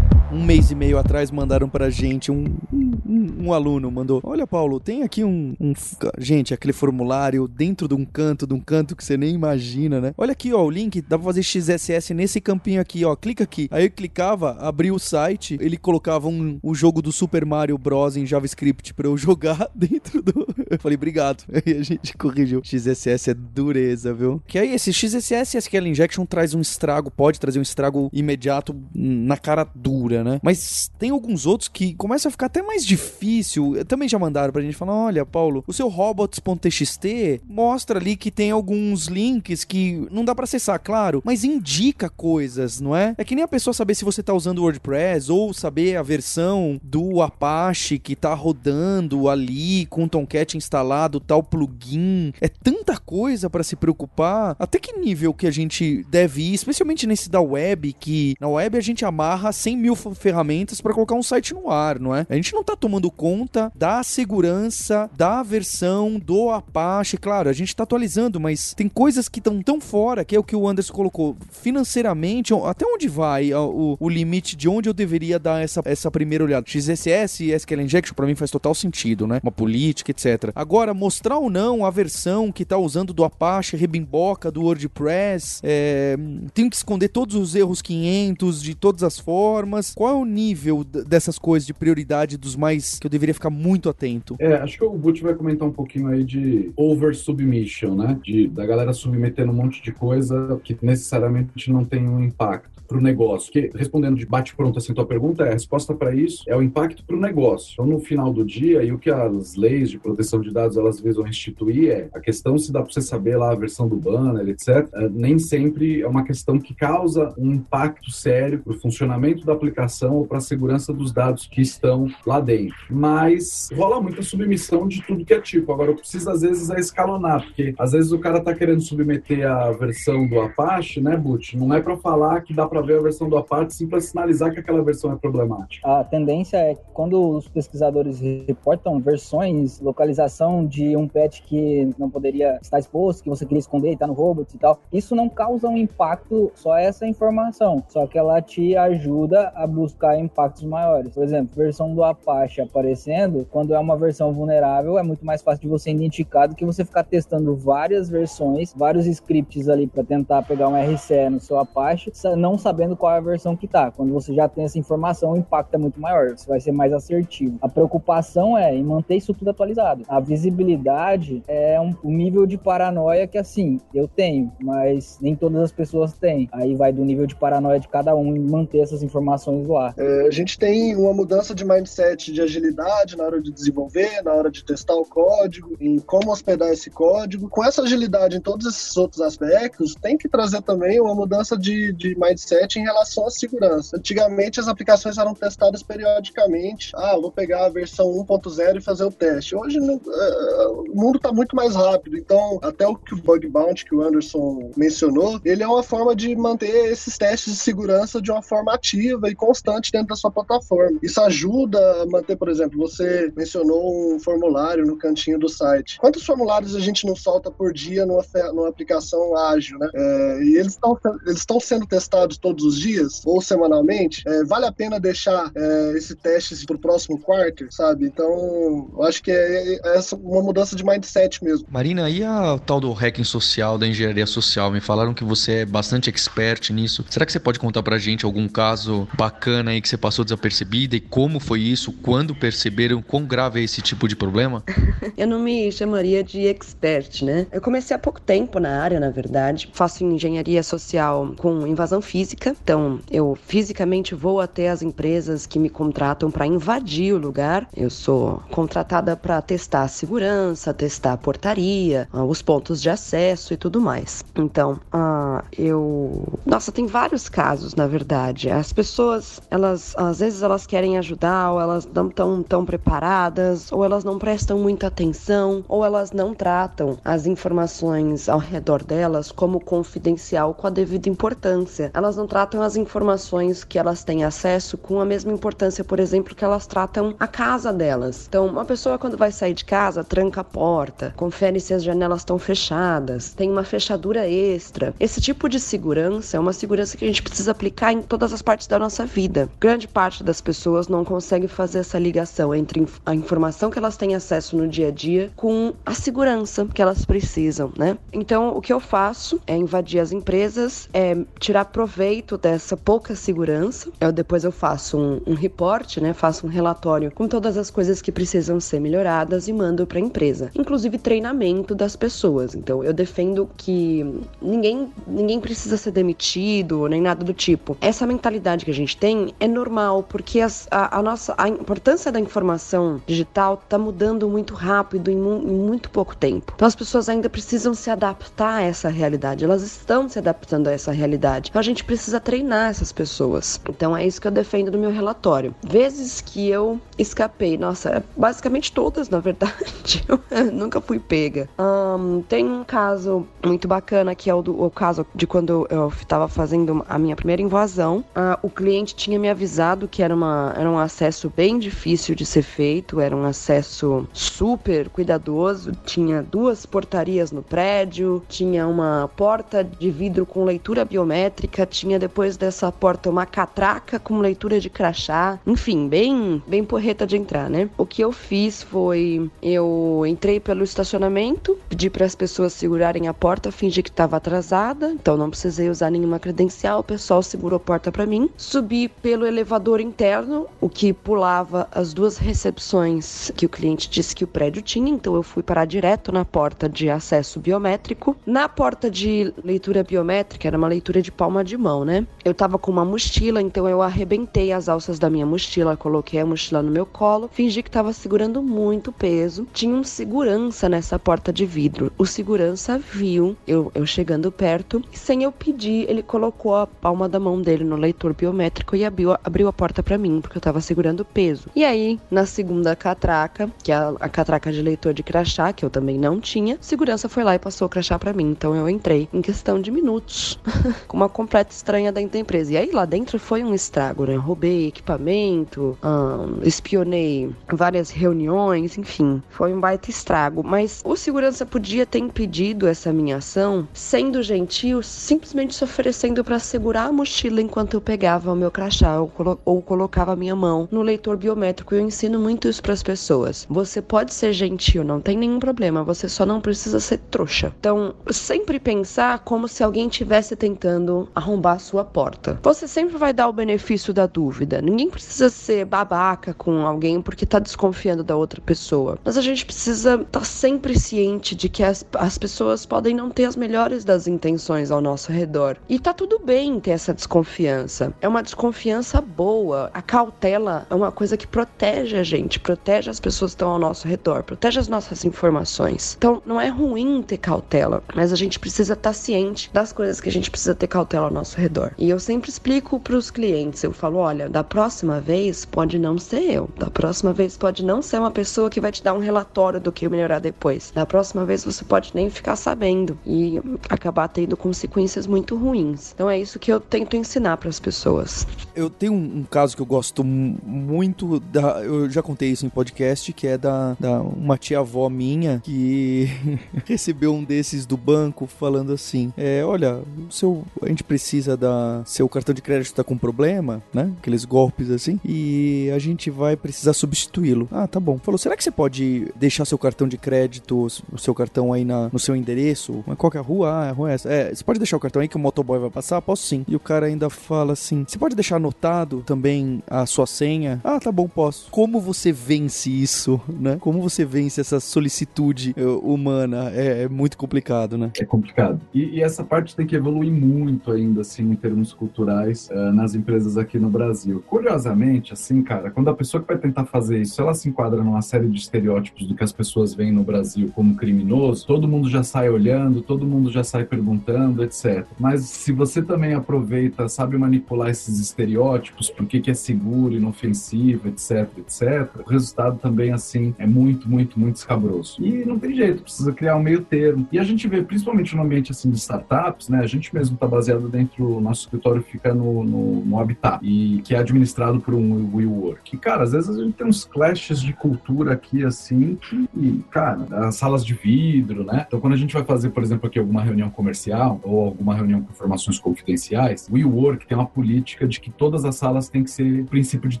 Speaker 1: Mês e meio atrás mandaram pra gente um, um, um aluno mandou: Olha, Paulo, tem aqui um, um, Gente, aquele formulário dentro de um canto, de um canto que você nem imagina, né? Olha aqui, ó, o link, dá pra fazer XSS nesse campinho aqui, ó. Clica aqui. Aí eu clicava, abria o site, ele colocava um, um jogo do Super Mario Bros. em JavaScript pra eu *laughs* jogar dentro do. *laughs* Eu falei, obrigado. *laughs* Aí a gente corrigiu. XSS é dureza, viu? Que aí esse XSS SQL Injection traz um estrago, pode trazer um estrago imediato na cara dura, né? Mas tem alguns outros que começam a ficar até mais difícil. Também já mandaram pra gente falar: olha, Paulo, o seu robots.txt mostra ali que tem alguns links que não dá para acessar, claro, mas indica coisas, não é? É que nem a pessoa saber se você tá usando o WordPress ou saber a versão do Apache que tá rodando ali com o Tomcat instalado, tal plugin. É tanta coisa para se preocupar. Até que nível que a gente deve ir, especialmente nesse da web, que na web a gente amarra 100 mil ferramentas para colocar um site no ar, não é? A gente não tá tomando conta da segurança da versão do Apache. Claro, a gente tá atualizando, mas tem coisas que estão tão fora, que é o que o Anderson colocou. Financeiramente, até onde vai o, o limite de onde eu deveria dar essa, essa primeira olhada? XSS e SQL Injection para mim faz total sentido, né? Uma política, etc. Agora, mostrar ou não a versão que tá usando do Apache, rebimboca, do WordPress, é, tenho que esconder todos os erros 500 de todas as formas. Qual é o nível dessas coisas de prioridade dos mais que eu deveria ficar muito atento?
Speaker 2: É, acho que o Butch vai comentar um pouquinho aí de over submission, né? De, da galera submetendo um monte de coisa que necessariamente não tem um impacto para o negócio? Que, respondendo de bate-pronto assim, tua pergunta, é, a resposta para isso é o impacto para o negócio. Então, no final do dia, e o que as leis de proteção de dados elas visam instituir é a questão se dá para você saber lá a versão do banner, etc. É, nem sempre é uma questão que causa um impacto sério para o funcionamento da aplicação ou para a segurança dos dados que estão lá dentro. Mas rola muita submissão de tudo que é tipo. Agora, eu preciso às vezes é escalonar, porque às vezes o cara está querendo submeter a versão do Apache, né, Boot? Não é para falar que dá para para ver a versão do Apache, sim para sinalizar que aquela versão é problemática.
Speaker 5: A tendência é que quando os pesquisadores reportam versões, localização de um pet que não poderia estar exposto, que você queria esconder e está no robot e tal, isso não causa um impacto só essa informação, só que ela te ajuda a buscar impactos maiores. Por exemplo, versão do Apache aparecendo, quando é uma versão vulnerável, é muito mais fácil de você identificar do que você ficar testando várias versões, vários scripts ali para tentar pegar um RCE no seu Apache, não sabendo qual é a versão que tá. Quando você já tem essa informação, o impacto é muito maior, você vai ser mais assertivo. A preocupação é em manter isso tudo atualizado. A visibilidade é um, nível de paranoia que, assim, eu tenho, mas nem todas as pessoas têm. Aí vai do nível de paranoia de cada um em manter essas informações lá.
Speaker 4: É, a gente tem uma mudança de mindset de agilidade na hora de desenvolver, na hora de testar o código, em como hospedar esse código. Com essa agilidade em todos esses outros aspectos, tem que trazer também uma mudança de, de mindset em relação à segurança. Antigamente as aplicações eram testadas periodicamente. Ah, vou pegar a versão 1.0 e fazer o teste. Hoje é, o mundo está muito mais rápido, então até o que o bug bounty que o Anderson mencionou, ele é uma forma de manter esses testes de segurança de uma forma ativa e constante dentro da sua plataforma. Isso ajuda a manter, por exemplo, você mencionou um formulário no cantinho do site. Quantos formulários a gente não solta por dia numa, numa aplicação ágil, né? É, e eles estão eles estão sendo testados todos os dias ou semanalmente. É, vale a pena deixar é, esse teste para o próximo quarter, sabe? Então, eu acho que é, é essa uma mudança de mindset mesmo.
Speaker 7: Marina, e a tal do hacking social, da engenharia social? Me falaram que você é bastante expert nisso. Será que você pode contar pra gente algum caso bacana aí que você passou desapercebida e como foi isso? Quando perceberam quão grave é esse tipo de problema? *laughs*
Speaker 8: eu não me chamaria de expert, né? Eu comecei há pouco tempo na área, na verdade. Faço engenharia social com invasão física. Então, eu fisicamente vou até as empresas que me contratam para invadir o lugar. Eu sou contratada para testar a segurança, testar a portaria, ah, os pontos de acesso e tudo mais. Então, uh, eu. Nossa, tem vários casos, na verdade. As pessoas, elas, às vezes, elas querem ajudar, ou elas não estão tão preparadas, ou elas não prestam muita atenção, ou elas não tratam as informações ao redor delas como confidencial com a devida importância. Elas não tratam as informações que elas têm acesso com a mesma importância, por exemplo, que elas tratam a casa delas. Então, uma pessoa, quando vai sair de casa, tranca a porta, confere se as janelas estão fechadas, tem uma fechadura extra. Esse tipo de segurança é uma segurança que a gente precisa aplicar em todas as partes da nossa vida. Grande parte das pessoas não consegue fazer essa ligação entre a informação que elas têm acesso no dia a dia com a segurança que elas precisam, né? Então, o que eu faço é invadir as empresas, é tirar proveito dessa pouca segurança. Eu depois eu faço um, um report, né? Faço um relatório com todas as coisas que precisam ser melhoradas e mando para a empresa, inclusive treinamento das pessoas. Então, eu defendo que ninguém ninguém precisa ser demitido nem nada do tipo. Essa mentalidade que a gente tem é normal porque as, a, a, nossa a importância da informação digital está mudando muito rápido em, mu, em muito pouco tempo. Então, as pessoas ainda precisam se adaptar a essa realidade. Elas estão se adaptando a essa realidade. Então, a gente precisa treinar essas pessoas. Então, é isso que eu defendo no meu relatório. Vezes que eu escapei, nossa, basicamente todas, na verdade. *laughs* Eu nunca fui pega. Um, tem um caso muito bacana que é o, do, o caso de quando eu estava fazendo a minha primeira invasão. Uh, o cliente tinha me avisado que era, uma, era um acesso bem difícil de ser feito, era um acesso super cuidadoso. Tinha duas portarias no prédio, tinha uma porta de vidro com leitura biométrica, tinha depois dessa porta uma catraca com leitura de crachá. Enfim, bem, bem porreta de entrar, né? O que eu fiz foi eu entrei pelo estacionamento, pedi para as pessoas segurarem a porta, fingi que estava atrasada, então não precisei usar nenhuma credencial, o pessoal segurou a porta para mim. Subi pelo elevador interno, o que pulava as duas recepções que o cliente disse que o prédio tinha, então eu fui parar direto na porta de acesso biométrico. Na porta de leitura biométrica, era uma leitura de palma de mão, né? Eu tava com uma mochila, então eu arrebentei as alças da minha mochila, coloquei a mochila no meu colo, fingi que tava segurando muito peso. Tinha um segurança nessa porta de vidro. O segurança viu eu, eu chegando perto e sem eu pedir, ele colocou a palma da mão dele no leitor biométrico e abriu, abriu a porta para mim, porque eu tava segurando peso. E aí, na segunda catraca, que é a, a catraca de leitor de crachá, que eu também não tinha, segurança foi lá e passou o crachá para mim. Então eu entrei em questão de minutos, *laughs* com uma completa estranha dentro da empresa. E aí lá dentro foi um estrago, né? Roubei equipamento, um, espionei várias reuniões, enfim, foi um baita estrago. Mas o segurança podia ter impedido essa minha ação, sendo gentil, simplesmente se oferecendo para segurar a mochila enquanto eu pegava o meu crachá ou, colo ou colocava a minha mão no leitor biométrico. Eu ensino muito isso para as pessoas. Você pode ser gentil, não tem nenhum problema, você só não precisa ser trouxa. Então, sempre pensar como se alguém estivesse tentando arrombar à sua porta. Você sempre vai dar o benefício da dúvida. Ninguém precisa ser babaca com alguém porque tá desconfiando da outra pessoa. Mas a gente precisa estar tá sempre ciente de que as, as pessoas podem não ter as melhores das intenções ao nosso redor. E tá tudo bem ter essa desconfiança. É uma desconfiança boa. A cautela é uma coisa que protege a gente, protege as pessoas que estão ao nosso redor, protege as nossas informações. Então, não é ruim ter cautela, mas a gente precisa estar tá ciente das coisas que a gente precisa ter cautela ao nosso redor. E eu sempre explico para os clientes, eu falo, olha, da próxima vez pode não ser eu, da próxima vez pode não ser uma pessoa que vai te dar um relatório do que melhorar depois. Da próxima vez você pode nem ficar sabendo e acabar tendo consequências muito ruins. Então é isso que eu tento ensinar para as pessoas.
Speaker 1: Eu tenho um, caso que eu gosto muito da, eu já contei isso em podcast, que é da, da uma tia avó minha que *laughs* recebeu um desses do banco falando assim: é, olha, seu, a gente precisa da. Seu cartão de crédito tá com problema, né? Aqueles golpes assim, e a gente vai precisar substituí-lo. Ah, tá bom. Falou: será que você pode deixar seu cartão de crédito, o seu cartão aí na, no seu endereço? Qual que é a rua? Ah, a rua é essa. É, você pode deixar o cartão aí que o motoboy vai passar? Posso sim. E o cara ainda fala assim: você pode deixar anotado também a sua senha? Ah, tá bom, posso. Como você vence isso, né? Como você vence essa solicitude eh, humana? É, é muito complicado, né?
Speaker 2: É complicado. E, e, essa parte tem que evoluir muito ainda, assim, em termos culturais, uh, nas empresas aqui no Brasil. Curiosamente, assim, cara, quando a pessoa que vai tentar fazer isso, ela se enquadra numa série de estereótipos do que as pessoas veem no Brasil como criminoso, todo mundo já sai olhando, todo mundo já sai perguntando, etc. Mas se você também aproveita, sabe manipular esses estereótipos, por que, é seguro, inofensivo, etc, etc, o resultado também, assim, é muito, muito, muito escabroso. E não tem jeito, precisa criar um meio termo. E a gente vê, principalmente no ambiente, assim, de startups, né, a gente mesmo está baseado dentro, nosso escritório fica no, no, no Habitat, e que é administrado por um WeWork. E, cara, às vezes a gente tem uns clashes de cultura aqui, assim, que, cara, as salas de vidro, né? Então, quando a gente vai fazer, por exemplo, aqui alguma reunião comercial ou alguma reunião com informações confidenciais, o WeWork tem uma política de que todas as salas têm que ser princípio de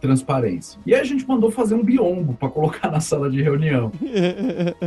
Speaker 2: transparência. E aí a gente mandou fazer um biombo para colocar *laughs* na sala de reunião.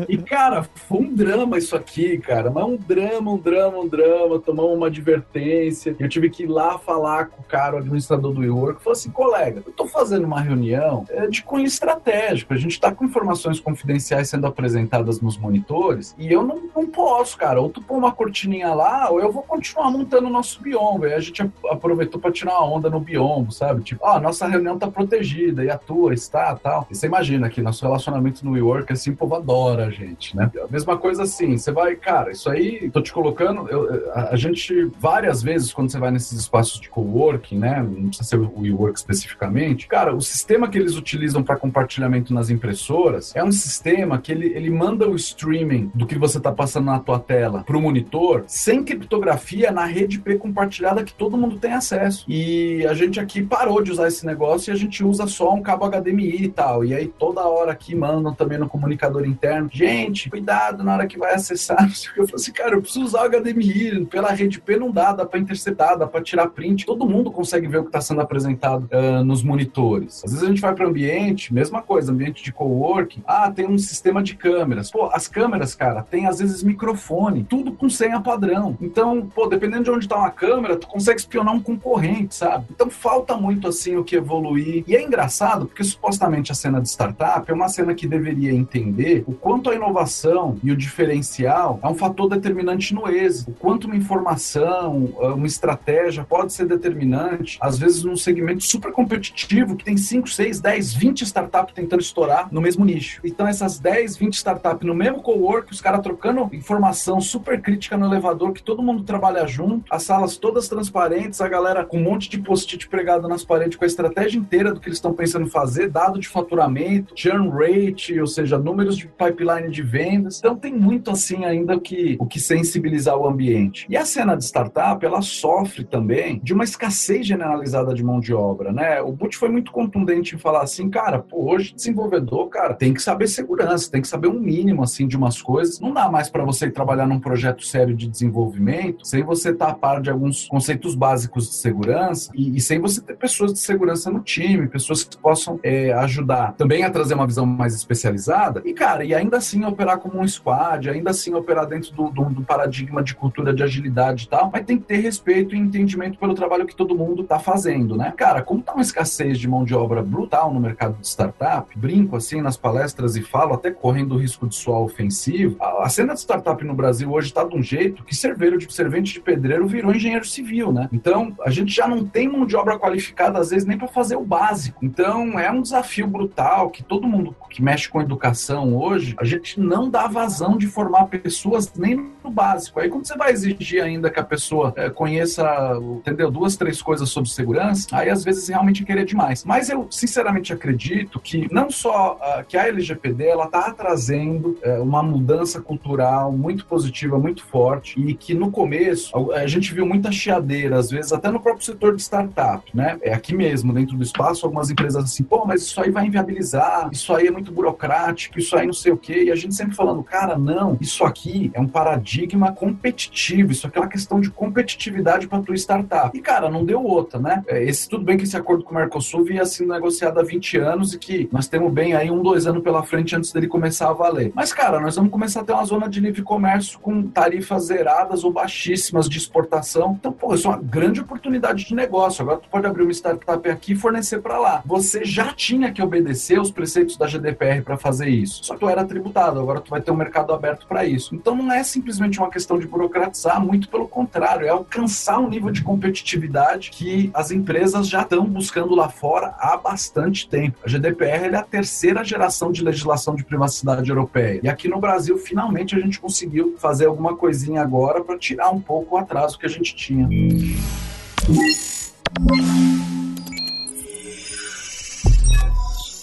Speaker 2: e, cara, foi um drama isso aqui, cara. Mas um drama, um drama, um drama. Tomamos uma advertência. Eu tive que ir lá falar com o cara, o administrador do WeWork. Falou assim, colega, eu tô fazendo uma reunião é, de cunho estratégico. A gente tá com informações confidenciais sendo apresentadas nos monitores e eu não, não posso, cara. Ou tu põe uma cortininha lá, ou eu vou continuar montando o nosso biombo. Aí a gente aproveitou para tirar uma onda no biombo, sabe? Tipo, oh, nossa reunião tá protegida e a tua está, tal. E você imagina que nosso relacionamento no WeWork, assim, o povo adora a gente, né? A mesma coisa assim, você vai, cara, isso aí, tô te colocando, eu, a, a, gente, várias vezes, quando você vai nesses espaços de coworking, né? Não precisa ser o WeWork especificamente, cara, o sistema que eles utilizam para compartilhamento nas impressoras é um sistema que ele, ele manda o streaming do que você tá passando na tua tela pro monitor sem criptografia na rede IP compartilhada que todo mundo tem acesso. E a gente aqui parou de usar esse negócio e a gente usa só um cabo HDMI e tal. E aí toda hora aqui mandam também no comunicador interno, gente, cuidado na hora que vai acessar. *laughs* Eu falei assim, cara, eu preciso usar o HDMI, pela rede IP não dá, dá para interceptar, dá para tirar print. Todo mundo consegue ver o que está sendo apresentado uh, nos monitores. Às vezes a gente vai para ambiente, mesma coisa, ambiente de coworking. Ah, tem um sistema de câmeras. Pô, as câmeras, cara, tem às vezes microfone, tudo com senha padrão. Então, pô, dependendo de onde está uma câmera, tu consegue espionar um concorrente, sabe? Então falta muito assim o que evoluir. E é engraçado porque supostamente a cena de startup é uma cena que deveria entender o quanto a inovação e o diferencial é um fator determinante no êxito, o quanto uma informação, uma estratégia pode ser determinante, às vezes num segmento super competitivo que tem 5, 6, 10, 20 startups tentando estourar no mesmo nicho. Então essas 10, 20 startups no mesmo cowork, os caras trocando informação super crítica no elevador, que todo mundo trabalha junto, as salas todas transparentes, a galera com um monte de post-it pregado nas paredes com a estratégia inteira do que eles estão pensando fazer, dado de faturamento, churn rate, ou seja, números de pipeline de vendas. Então tem muito assim ainda que, o que sensibilizar o ambiente. E a cena de startup, ela sofre também de uma escassez generalizada de mão de obra, né? O Butch foi muito contundente em falar assim, cara, pô, hoje desenvolvedor, cara, tem que saber segurança, tem que saber um mínimo assim de umas coisas. Não dá mais para você trabalhar num projeto sério de desenvolvimento sem você estar tá a par de alguns conceitos básicos de segurança e, e sem você ter pessoas de segurança no time, pessoas que possam é, ajudar também a trazer uma visão mais especializada e, cara, e ainda assim operar como um squad, ainda assim operar dentro do, do, do paradigma de cultura de agilidade e tal, mas tem que ter respeito entendimento pelo trabalho que todo mundo está fazendo, né? Cara, como tá uma escassez de mão de obra brutal no mercado de startup, brinco assim nas palestras e falo, até correndo o risco de soar ofensivo, a, a cena de startup no Brasil hoje está de um jeito que cerveiro de servente de pedreiro virou engenheiro civil, né? Então, a gente já não tem mão de obra qualificada, às vezes, nem para fazer o básico. Então, é um desafio brutal que todo mundo que mexe com educação hoje, a gente não dá vazão de formar pessoas nem no básico. Aí, quando você vai exigir ainda que a pessoa é, conheça, entendeu, duas, três coisas sobre segurança, aí às vezes realmente querer demais. Mas eu, sinceramente, acredito que não só uh, que a LGPD, ela está trazendo uh, uma mudança cultural muito positiva, muito forte, e que no começo a gente viu muita chiadeira, às vezes até no próprio setor de startup, né? É aqui mesmo, dentro do espaço, algumas empresas assim, pô, mas isso aí vai inviabilizar, isso aí é muito burocrático, isso aí não sei o quê. E a gente sempre falando, cara, não, isso aqui é um paradigma competitivo, isso é uma questão de competitividade para tua startup. E, cara, não deu outra, né? É, esse, tudo bem que esse acordo com o Mercosul via sendo negociado há 20 anos e que nós temos bem aí um, dois anos pela frente antes dele começar a valer. Mas, cara, nós vamos começar a ter uma zona de livre comércio com tarifas zeradas ou baixíssimas de exportação. Então, pô, isso é uma grande oportunidade de negócio. Agora tu pode abrir uma startup aqui e fornecer para lá. Você já tinha que obedecer os preceitos da GDPR para fazer isso. Só que tu era tributado, agora tu vai ter um mercado aberto para isso. Então não é simplesmente uma questão de burocratizar, muito pelo contrário, é alcançar um nível de competitividade que as empresas já estão buscando lá fora há bastante tempo. A GDPR é a terceira geração de legislação de privacidade europeia. E aqui no Brasil, finalmente, a gente conseguiu fazer alguma coisinha agora para tirar um pouco o atraso que a gente tinha.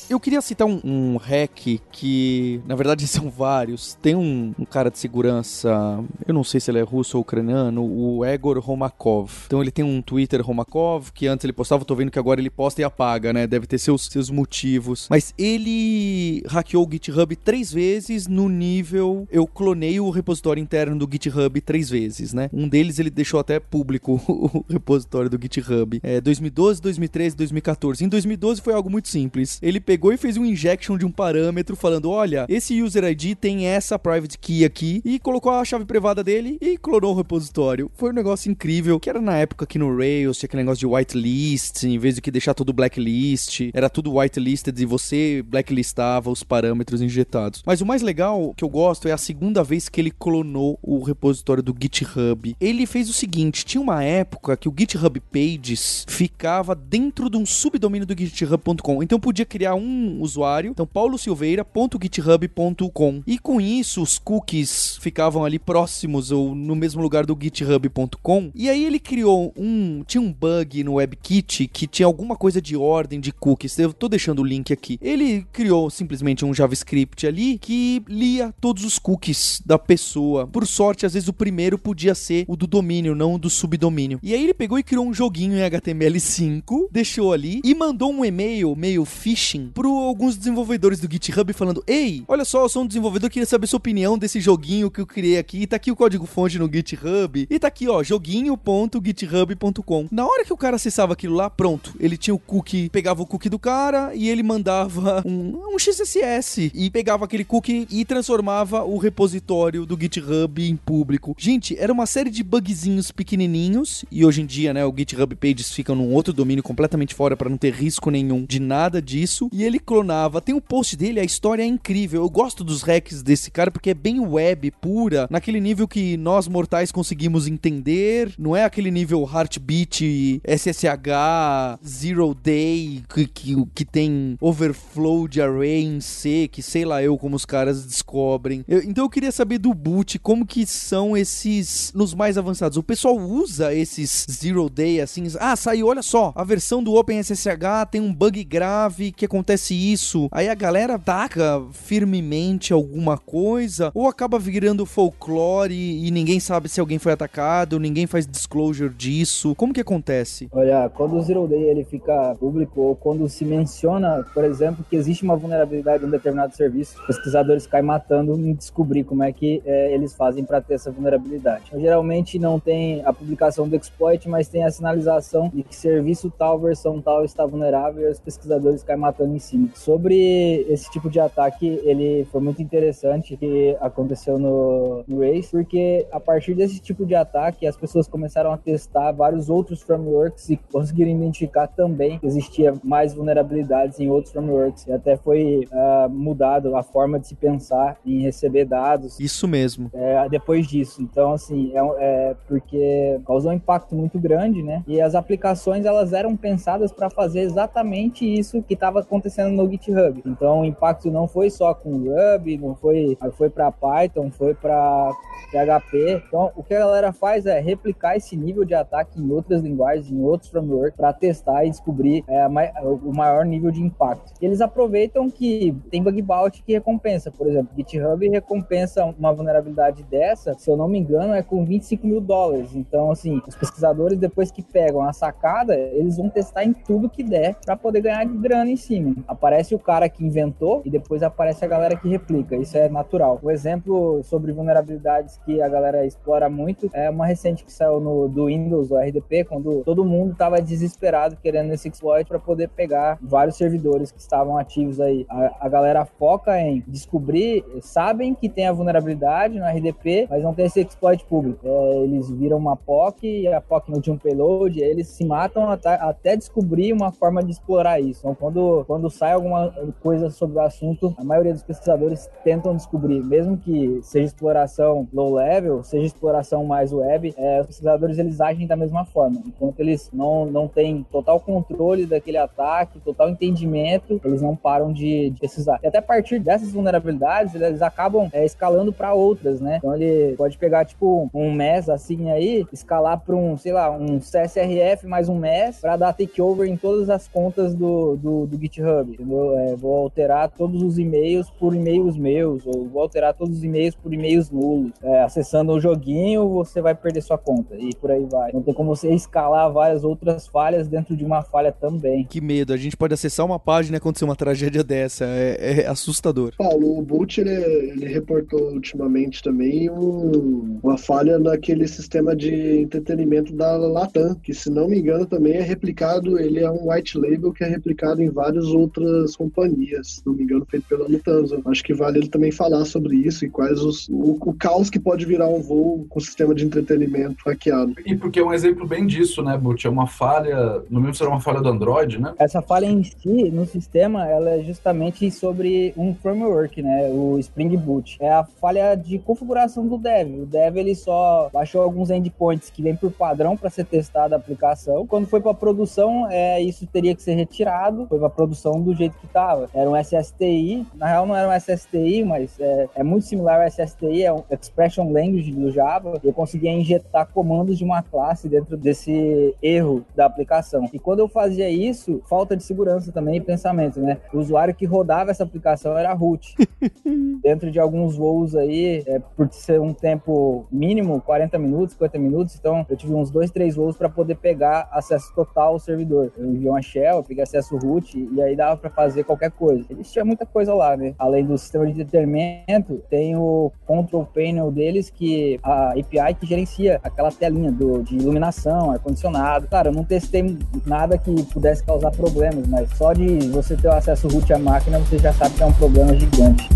Speaker 1: Eu queria citar um, um hack que, na verdade, *laughs* são vários. Tem um, um, cara de segurança, eu não sei se ele é russo ou ucraniano, o Egor Romakov. Então ele tem um Twitter Romakov, que antes ele postava, tô vendo que agora ele posta e apaga, né? Deve ter seus, seus motivos. Mas ele hackeou o GitHub três vezes no nível. Eu clonei o repositório interno do GitHub três vezes, né? Um deles ele deixou até público *laughs* o repositório do GitHub. É 2012, 2013, 2014. Em 2012 foi algo muito simples. Ele pegou pegou e fez um injection de um parâmetro falando: olha, esse user ID tem essa private key aqui e colocou a chave privada dele e clonou o repositório. Foi um negócio incrível, que era na época que no Rails tinha aquele negócio de whitelist, em vez de que deixar tudo blacklist, era tudo whitelisted e você blacklistava os parâmetros injetados. Mas o mais legal que eu gosto é a segunda vez que ele clonou o repositório do GitHub. Ele fez o seguinte: tinha uma época que o GitHub Pages ficava dentro de um subdomínio do github.com, então podia criar um um usuário, então paulosilveira.github.com. E com isso, os cookies ficavam ali próximos ou no mesmo lugar do github.com. E aí ele criou um. Tinha um bug no WebKit que tinha alguma coisa de ordem de cookies. Eu tô deixando o link aqui. Ele criou simplesmente um JavaScript ali que lia todos os cookies da pessoa. Por sorte, às vezes o primeiro podia ser o do domínio, não o do subdomínio. E aí ele pegou e criou um joguinho em HTML5, deixou ali e mandou um e-mail meio phishing para alguns desenvolvedores do GitHub falando: Ei, olha só, eu sou um desenvolvedor, queria saber sua opinião desse joguinho que eu criei aqui. Tá aqui o código-fonte no GitHub. E tá aqui, ó, joguinho.github.com. Na hora que o cara acessava aquilo lá, pronto. Ele tinha o cookie, pegava o cookie do cara e ele mandava um, um XSS e pegava aquele cookie e transformava o repositório do GitHub em público. Gente, era uma série de bugzinhos pequenininhos e hoje em dia, né, o GitHub Pages fica num outro domínio completamente fora para não ter risco nenhum de nada disso. E ele clonava. Tem um post dele, a história é incrível. Eu gosto dos hacks desse cara porque é bem web, pura, naquele nível que nós mortais conseguimos entender. Não é aquele nível Heartbeat, SSH, Zero Day, que, que, que tem overflow de array em C, que sei lá eu como os caras descobrem. Eu, então eu queria saber do boot, como que são esses nos mais avançados. O pessoal usa esses Zero Day assim, ah, saiu, olha só, a versão do OpenSSH tem um bug grave que acontece acontece isso, aí a galera ataca firmemente alguma coisa, ou acaba virando folclore e ninguém sabe se alguém foi atacado, ninguém faz disclosure disso. Como que acontece?
Speaker 5: Olha, quando o Zero Day ele fica público, ou quando se menciona, por exemplo, que existe uma vulnerabilidade em um determinado serviço, pesquisadores caem matando em descobrir como é que é, eles fazem para ter essa vulnerabilidade. Então, geralmente não tem a publicação do exploit, mas tem a sinalização de que serviço tal, versão tal está vulnerável e os pesquisadores caem matando em cima. Sobre esse tipo de ataque, ele foi muito interessante que aconteceu no, no Race, porque a partir desse tipo de ataque, as pessoas começaram a testar vários outros frameworks e conseguiram identificar também que existia mais vulnerabilidades em outros frameworks. E até foi uh, mudado a forma de se pensar em receber dados.
Speaker 9: Isso mesmo.
Speaker 5: É, depois disso. Então, assim, é, é, porque causou um impacto muito grande, né? E as aplicações, elas eram pensadas para fazer exatamente isso que estava acontecendo no GitHub. Então, o impacto não foi só com Ruby, não foi, foi para Python, foi para PHP. Então, o que a galera faz é replicar esse nível de ataque em outras linguagens, em outros frameworks, para testar e descobrir é, o maior nível de impacto. E eles aproveitam que tem bug bounty que recompensa. Por exemplo, GitHub recompensa uma vulnerabilidade dessa, se eu não me engano, é com 25 mil dólares. Então, assim, os pesquisadores, depois que pegam a sacada, eles vão testar em tudo que der para poder ganhar grana em cima. Aparece o cara que inventou e depois aparece a galera que replica. Isso é natural. O exemplo sobre vulnerabilidades que a galera explora muito é uma recente que saiu no, do Windows, do RDP, quando todo mundo estava desesperado querendo esse exploit para poder pegar vários servidores que estavam ativos aí. A, a galera foca em descobrir, sabem que tem a vulnerabilidade no RDP, mas não tem esse exploit público. É, eles viram uma POC e a POC não tinha um payload, eles se matam até, até descobrir uma forma de explorar isso. Então, quando, quando sai alguma coisa sobre o assunto, a maioria dos pesquisadores tentam descobrir, mesmo que seja exploração low level, seja exploração mais web, é, os pesquisadores eles agem da mesma forma. Enquanto eles não, não têm total controle daquele ataque, total entendimento, eles não param de, de pesquisar. E até a partir dessas vulnerabilidades, eles acabam é, escalando para outras, né? Então ele pode pegar tipo um MES assim aí, escalar para um, sei lá, um CSRF mais um MES para dar takeover em todas as contas do, do, do GitHub, entendeu? É, vou alterar todos os e-mails por e-mails meus, ou vou alterar todos os e-mails por e-mails nulos. É, acessando o joguinho, você vai perder sua conta e por aí vai. Não tem como você escalar várias outras falhas dentro de uma falha também.
Speaker 9: Que medo, a gente pode acessar uma página e acontecer uma tragédia dessa, é, é assustador.
Speaker 4: Paulo, o Boot ele, ele reportou ultimamente também um, uma falha naquele sistema de entretenimento da Latam, que se não me engano também é replicado, ele é um white label que é replicado em várias outras companhias, se não me engano feito pela Lufthansa. Acho que vale ele também falar sobre isso e quais os, o, o caos que pode virar um voo com sistema de entretenimento hackeado.
Speaker 2: E porque é um exemplo bem disso, né, Boot? É uma falha, no mesmo será uma falha do Android, né?
Speaker 5: Essa falha em si, no sistema, ela é justamente sobre um framework, né, o Spring Boot. É a falha de configuração do dev. O dev, ele só baixou alguns endpoints que vem por padrão para ser testada a aplicação. Quando foi para produção, é, isso teria que ser retirado. Foi para produção do jeito que estava. Era um SSTI. Na real, não era um SSTI, mas é, é muito similar ao SSTI. É um Expression Language do Java. Eu conseguia injetar comandos de uma classe dentro desse erro da aplicação. E quando eu fazia isso, falta de segurança também e pensamento, né? O usuário que rodava essa aplicação era root. *laughs* dentro de alguns voos aí, é, por ser um tempo mínimo, 40 minutos, 50 minutos, então eu tive uns dois, três voos para poder pegar acesso total ao servidor. Eu enviei uma shell, eu peguei acesso root e aí dava para fazer qualquer coisa. Eles tinham muita coisa lá, né? Além do sistema de determinamento, tem o control panel deles que a API que gerencia aquela telinha do, de iluminação, ar-condicionado. Claro, eu não testei nada que pudesse causar problemas, mas só de você ter o acesso root à máquina, você já sabe que é um problema gigante.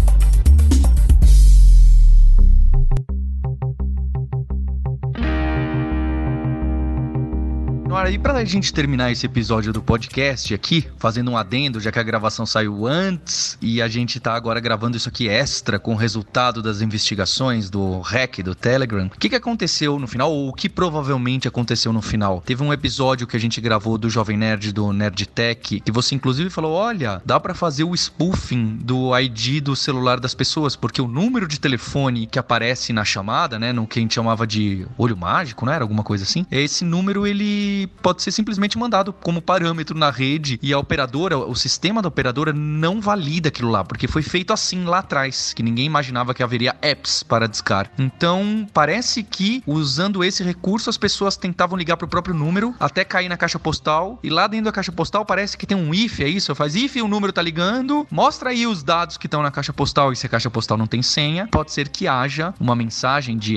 Speaker 1: Nora, e pra gente terminar esse episódio do podcast aqui, fazendo um adendo, já que a gravação saiu antes e a gente tá agora gravando isso aqui extra com o resultado das investigações do hack do Telegram, o que, que aconteceu no final, ou o que provavelmente aconteceu no final? Teve um episódio que a gente gravou do Jovem Nerd, do Nerd Tech, que você inclusive falou: olha, dá para fazer o spoofing do ID do celular das pessoas, porque o número de telefone que aparece na chamada, né, no que a gente chamava de olho mágico, não era alguma coisa assim? Esse número ele pode ser simplesmente mandado como parâmetro na rede e a operadora, o sistema da operadora não valida aquilo lá, porque foi feito assim lá atrás, que ninguém imaginava que haveria apps para discar. Então, parece que usando esse recurso as pessoas tentavam ligar para o próprio número até cair na caixa postal e lá dentro da caixa postal parece que tem um if, é isso? Faz if e o número tá ligando, mostra aí os dados que estão na caixa postal e se a caixa postal não tem senha, pode ser que haja uma mensagem de,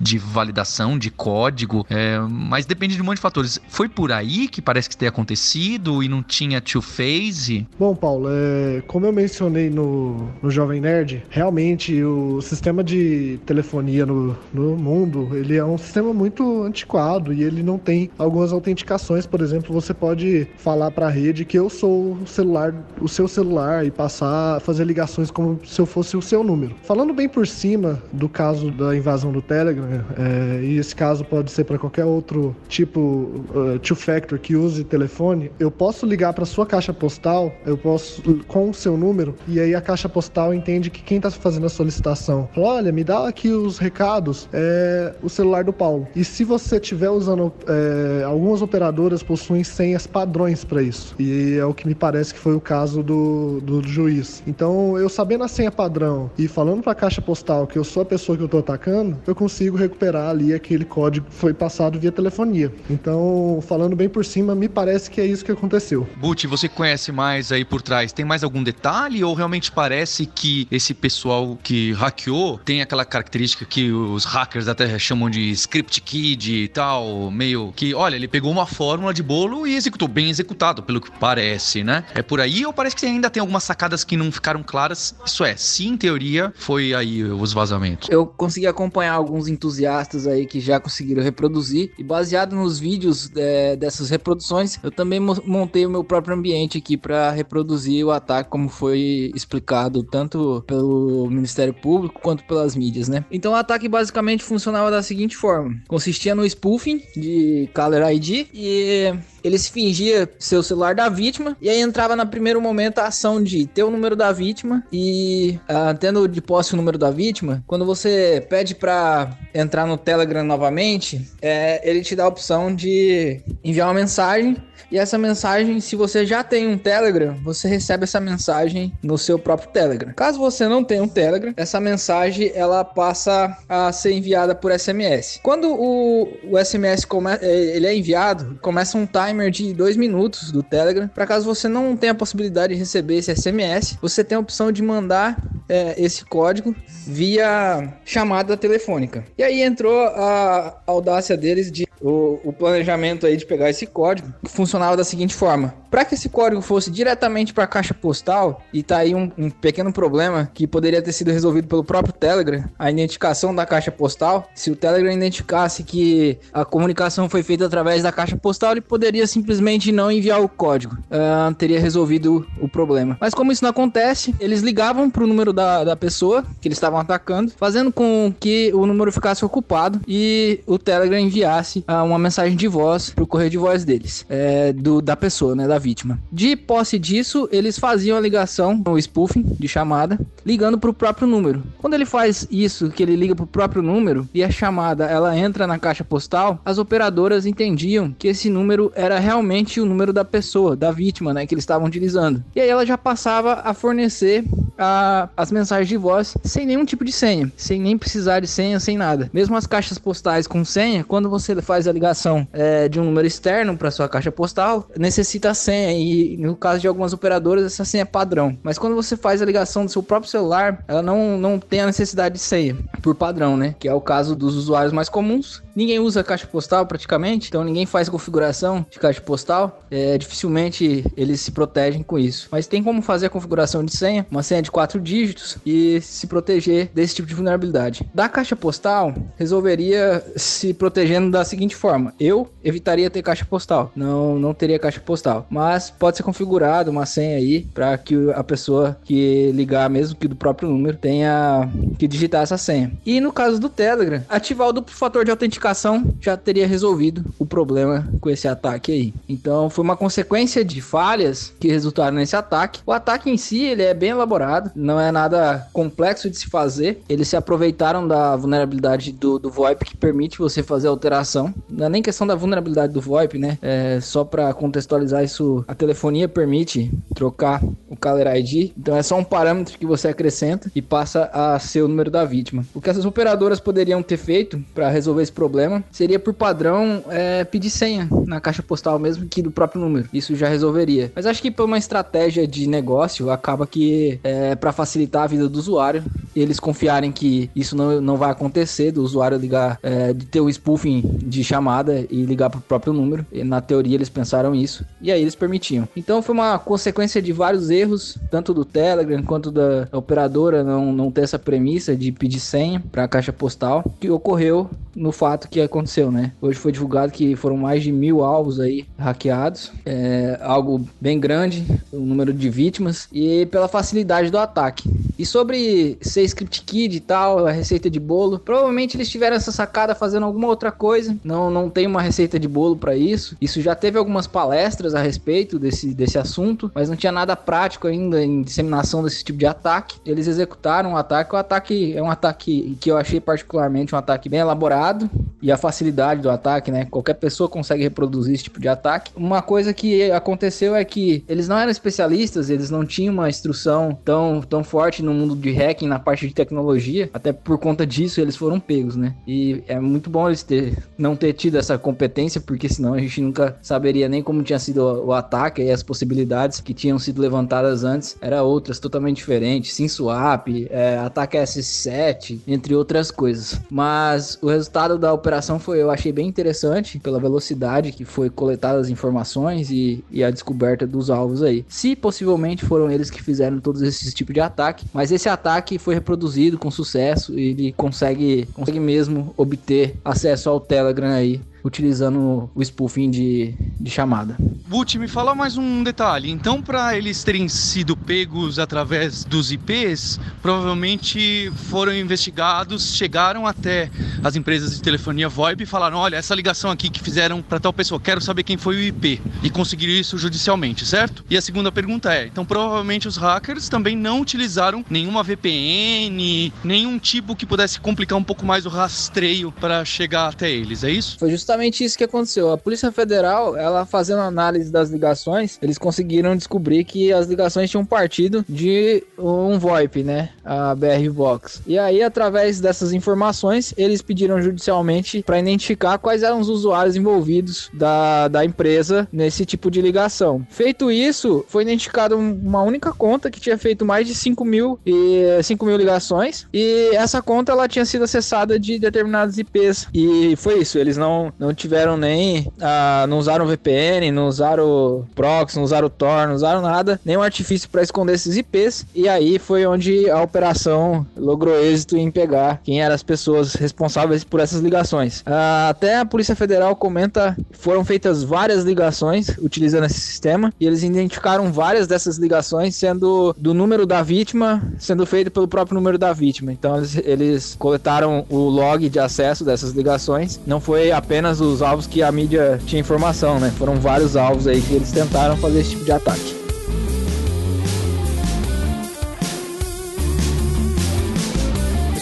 Speaker 1: de validação de código, é, mas depende de um monte de fatores Foi por aí que parece que ter acontecido e não tinha two-phase?
Speaker 10: Bom, Paulo, é, como eu mencionei no, no Jovem Nerd, realmente o sistema de telefonia no, no mundo, ele é um sistema muito antiquado e ele não tem algumas autenticações. Por exemplo, você pode falar para a rede que eu sou o celular, o seu celular e passar, fazer ligações como se eu fosse o seu número. Falando bem por cima do caso da invasão do Telegram, é, e esse caso pode ser para qualquer outro tipo uh, two-factor que use telefone, eu posso ligar para sua caixa postal, eu posso com o seu número, e aí a caixa postal entende que quem está fazendo a solicitação, fala, olha, me dá aqui os recados, é o celular do Paulo. E se você estiver usando, é, algumas operadoras possuem senhas padrões para isso, e é o que me parece que foi o caso do, do juiz. Então, eu sabendo a senha padrão e falando para a caixa postal que eu sou a pessoa que eu estou atacando, eu consigo recuperar ali aquele código que foi passado via telefonia. Então, falando bem por cima, me parece que é isso que aconteceu.
Speaker 1: Buti, você conhece mais aí por trás? Tem mais algum detalhe ou realmente parece que esse pessoal que hackeou tem aquela característica que os hackers até chamam de script kid e tal, meio que, olha, ele pegou uma fórmula de bolo e executou bem executado, pelo que parece, né? É por aí ou parece que ainda tem algumas sacadas que não ficaram claras? Isso é, se em teoria foi aí os vazamentos.
Speaker 7: Eu consegui acompanhar alguns entusiastas aí que já conseguiram reproduzir e baseado nos vídeos é, dessas reproduções, eu também montei o meu próprio ambiente aqui para reproduzir o ataque como foi explicado tanto pelo Ministério Público quanto pelas mídias, né? Então o ataque basicamente funcionava da seguinte forma: consistia no spoofing de caller ID e ele se fingia ser o celular da vítima e aí entrava no primeiro momento a ação de ter o número da vítima e uh, tendo de posse o número da vítima, quando você pede para entrar no Telegram novamente, é, ele te dá a opção de enviar uma mensagem e essa mensagem, se você já tem um Telegram, você recebe essa mensagem no seu próprio Telegram. Caso você não tenha um Telegram, essa mensagem ela passa a ser enviada por SMS. Quando o, o SMS come, é, ele é enviado, começa um timer de dois minutos do Telegram. Para caso você não tenha a possibilidade de receber esse SMS, você tem a opção de mandar é, esse código via chamada telefônica. E aí entrou a audácia deles de o, o, planejamento aí de pegar esse código funcionava da seguinte forma: para que esse código fosse diretamente para a caixa postal, e tá aí um, um, pequeno problema que poderia ter sido resolvido pelo próprio Telegram, a identificação da caixa postal. Se o Telegram identificasse que a comunicação foi feita através da caixa postal, ele poderia simplesmente não enviar o código, uh, teria resolvido o problema. Mas como isso não acontece, eles ligavam para o número da, da pessoa que eles estavam atacando, fazendo com que o número ficasse ocupado e o Telegram enviasse uh, uma mensagem de voz pro correio de voz deles, é, do, da pessoa, né, da vítima. De posse disso, eles faziam a ligação, o spoofing de chamada, ligando pro próprio número. Quando ele faz isso, que ele liga pro próprio número e a chamada ela entra na caixa postal, as operadoras entendiam que esse número era realmente o número da pessoa, da vítima, né, que eles estavam utilizando. E aí ela já passava a fornecer a, as mensagens de voz sem nenhum tipo de senha, sem nem precisar de senha, sem nada. Mesmo as caixas postais com senha, quando você faz a ligação é, de um número externo para sua caixa postal, necessita senha e no caso de algumas operadoras essa senha é padrão. Mas quando você faz a ligação do seu próprio celular, ela não, não tem a necessidade de senha por padrão, né? Que é o caso dos usuários mais comuns. Ninguém usa caixa postal praticamente, então ninguém faz configuração de caixa postal. É, dificilmente eles se protegem com isso. Mas tem como fazer a configuração de senha, uma senha de quatro dígitos e se proteger desse tipo de vulnerabilidade. Da caixa postal, resolveria se protegendo da seguinte forma: eu evitaria ter caixa postal, não, não teria caixa postal, mas pode ser configurado uma senha aí para que a pessoa que ligar, mesmo que do próprio número, tenha que digitar essa senha. E no caso do Telegram, ativar o duplo fator de autenticação já teria resolvido o problema com esse ataque aí. Então foi uma consequência de falhas que resultaram nesse ataque. O ataque em si ele é bem elaborado, não é nada complexo de se fazer. Eles se aproveitaram da vulnerabilidade do, do VoIP que permite você fazer alteração não é nem questão da vulnerabilidade do VoIP, né? É, só para contextualizar isso, a telefonia permite trocar o Caller ID, então é só um parâmetro que você acrescenta e passa a ser o número da vítima. O que essas operadoras poderiam ter feito para resolver esse problema seria, por padrão, é, pedir senha na caixa postal mesmo que do próprio número. Isso já resolveria. Mas acho que por uma estratégia de negócio acaba que é, para facilitar a vida do usuário eles confiarem que isso não, não vai acontecer, do usuário ligar, é, de ter o spoofing de chamada e ligar pro próprio número. E, na teoria eles pensaram isso, e aí eles permitiam. Então foi uma consequência de vários erros, tanto do Telegram quanto da operadora não, não ter essa premissa de pedir senha para a caixa postal, que ocorreu no fato que aconteceu, né? Hoje foi divulgado que foram mais de mil alvos aí hackeados, é algo bem grande, o número de vítimas, e pela facilidade do ataque. E sobre ser script kid e tal, a receita de bolo, provavelmente eles tiveram essa sacada fazendo alguma outra coisa, não, não tem uma receita de bolo para isso. Isso já teve algumas palestras a respeito desse, desse assunto, mas não tinha nada prático ainda em disseminação desse tipo de ataque. Eles executaram o um ataque, o ataque é um ataque que eu achei particularmente um ataque bem elaborado e a facilidade do ataque, né? Qualquer pessoa consegue reproduzir esse tipo de ataque. Uma coisa que aconteceu é que eles não eram especialistas, eles não tinham uma instrução tão, tão forte no mundo de hacking, na parte de tecnologia, até por conta disso eles foram pegos, né? E é muito bom eles ter, não ter tido essa competência, porque senão a gente nunca saberia nem como tinha sido o, ataque e as possibilidades que tinham sido levantadas antes, era outras totalmente diferentes, SimSwap, é, ataque S7, entre outras coisas. Mas o resultado da operação foi, eu achei bem interessante, pela velocidade que foi coletada as informações e, e a descoberta dos alvos aí. Se possivelmente foram eles que fizeram todos esses tipos de ataque, mas esse ataque foi reproduzido com sucesso e ele consegue, consegue mesmo obter acesso ao Telegram aí utilizando o spoofing de, de chamada.
Speaker 11: Butch, me fala mais um detalhe. Então, para eles terem sido pegos através dos IPs, provavelmente foram investigados, chegaram até as empresas de telefonia VoIP e falaram: olha, essa ligação aqui que fizeram para tal pessoa, quero saber quem foi o IP. E conseguiram isso judicialmente, certo? E a segunda pergunta é: então, provavelmente os hackers também não utilizaram nenhuma VPN, nenhum tipo que pudesse complicar um pouco mais o rastreio para chegar até eles, é isso?
Speaker 7: Foi justamente justamente isso que aconteceu. A Polícia Federal, ela fazendo análise das ligações, eles conseguiram descobrir que as ligações tinham partido de um VoIP, né? A BR Box. E aí, através dessas informações, eles pediram judicialmente para identificar quais eram os usuários envolvidos da, da empresa nesse tipo de ligação. Feito isso, foi identificada uma única conta que tinha feito mais de 5 mil, e, 5 mil ligações. E essa conta ela tinha sido acessada de determinados IPs. E foi isso, eles não tiveram nem. Ah, não usaram VPN, não usaram proxy, não usaram Tor, não usaram nada, nenhum artifício para esconder esses IPs. E aí foi onde a operação logrou êxito em pegar quem eram as pessoas responsáveis por essas ligações. Ah, até a Polícia Federal comenta foram feitas várias ligações utilizando esse sistema e eles identificaram várias dessas ligações sendo do número da vítima sendo feito pelo próprio número da vítima. Então eles, eles coletaram o log de acesso dessas ligações. Não foi apenas apenas os alvos que a mídia tinha informação, né? Foram vários alvos aí que eles tentaram fazer esse tipo de ataque.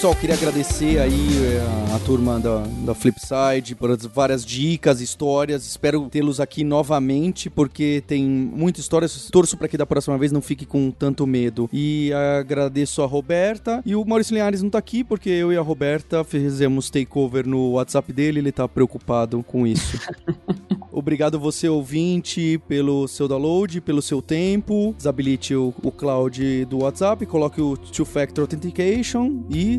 Speaker 1: Pessoal, queria agradecer aí a, eh, a turma da, da Flipside por as várias dicas, histórias. Espero tê-los aqui novamente, porque tem muita história. Torço para que da próxima vez não fique com tanto medo. E agradeço a Roberta. E o Maurício Linhares não tá aqui, porque eu e a Roberta fizemos takeover no WhatsApp dele. Ele tá preocupado com isso. *laughs* Obrigado você, ouvinte, pelo seu download, pelo seu tempo. Desabilite o, o cloud do WhatsApp, coloque o Two-Factor Authentication e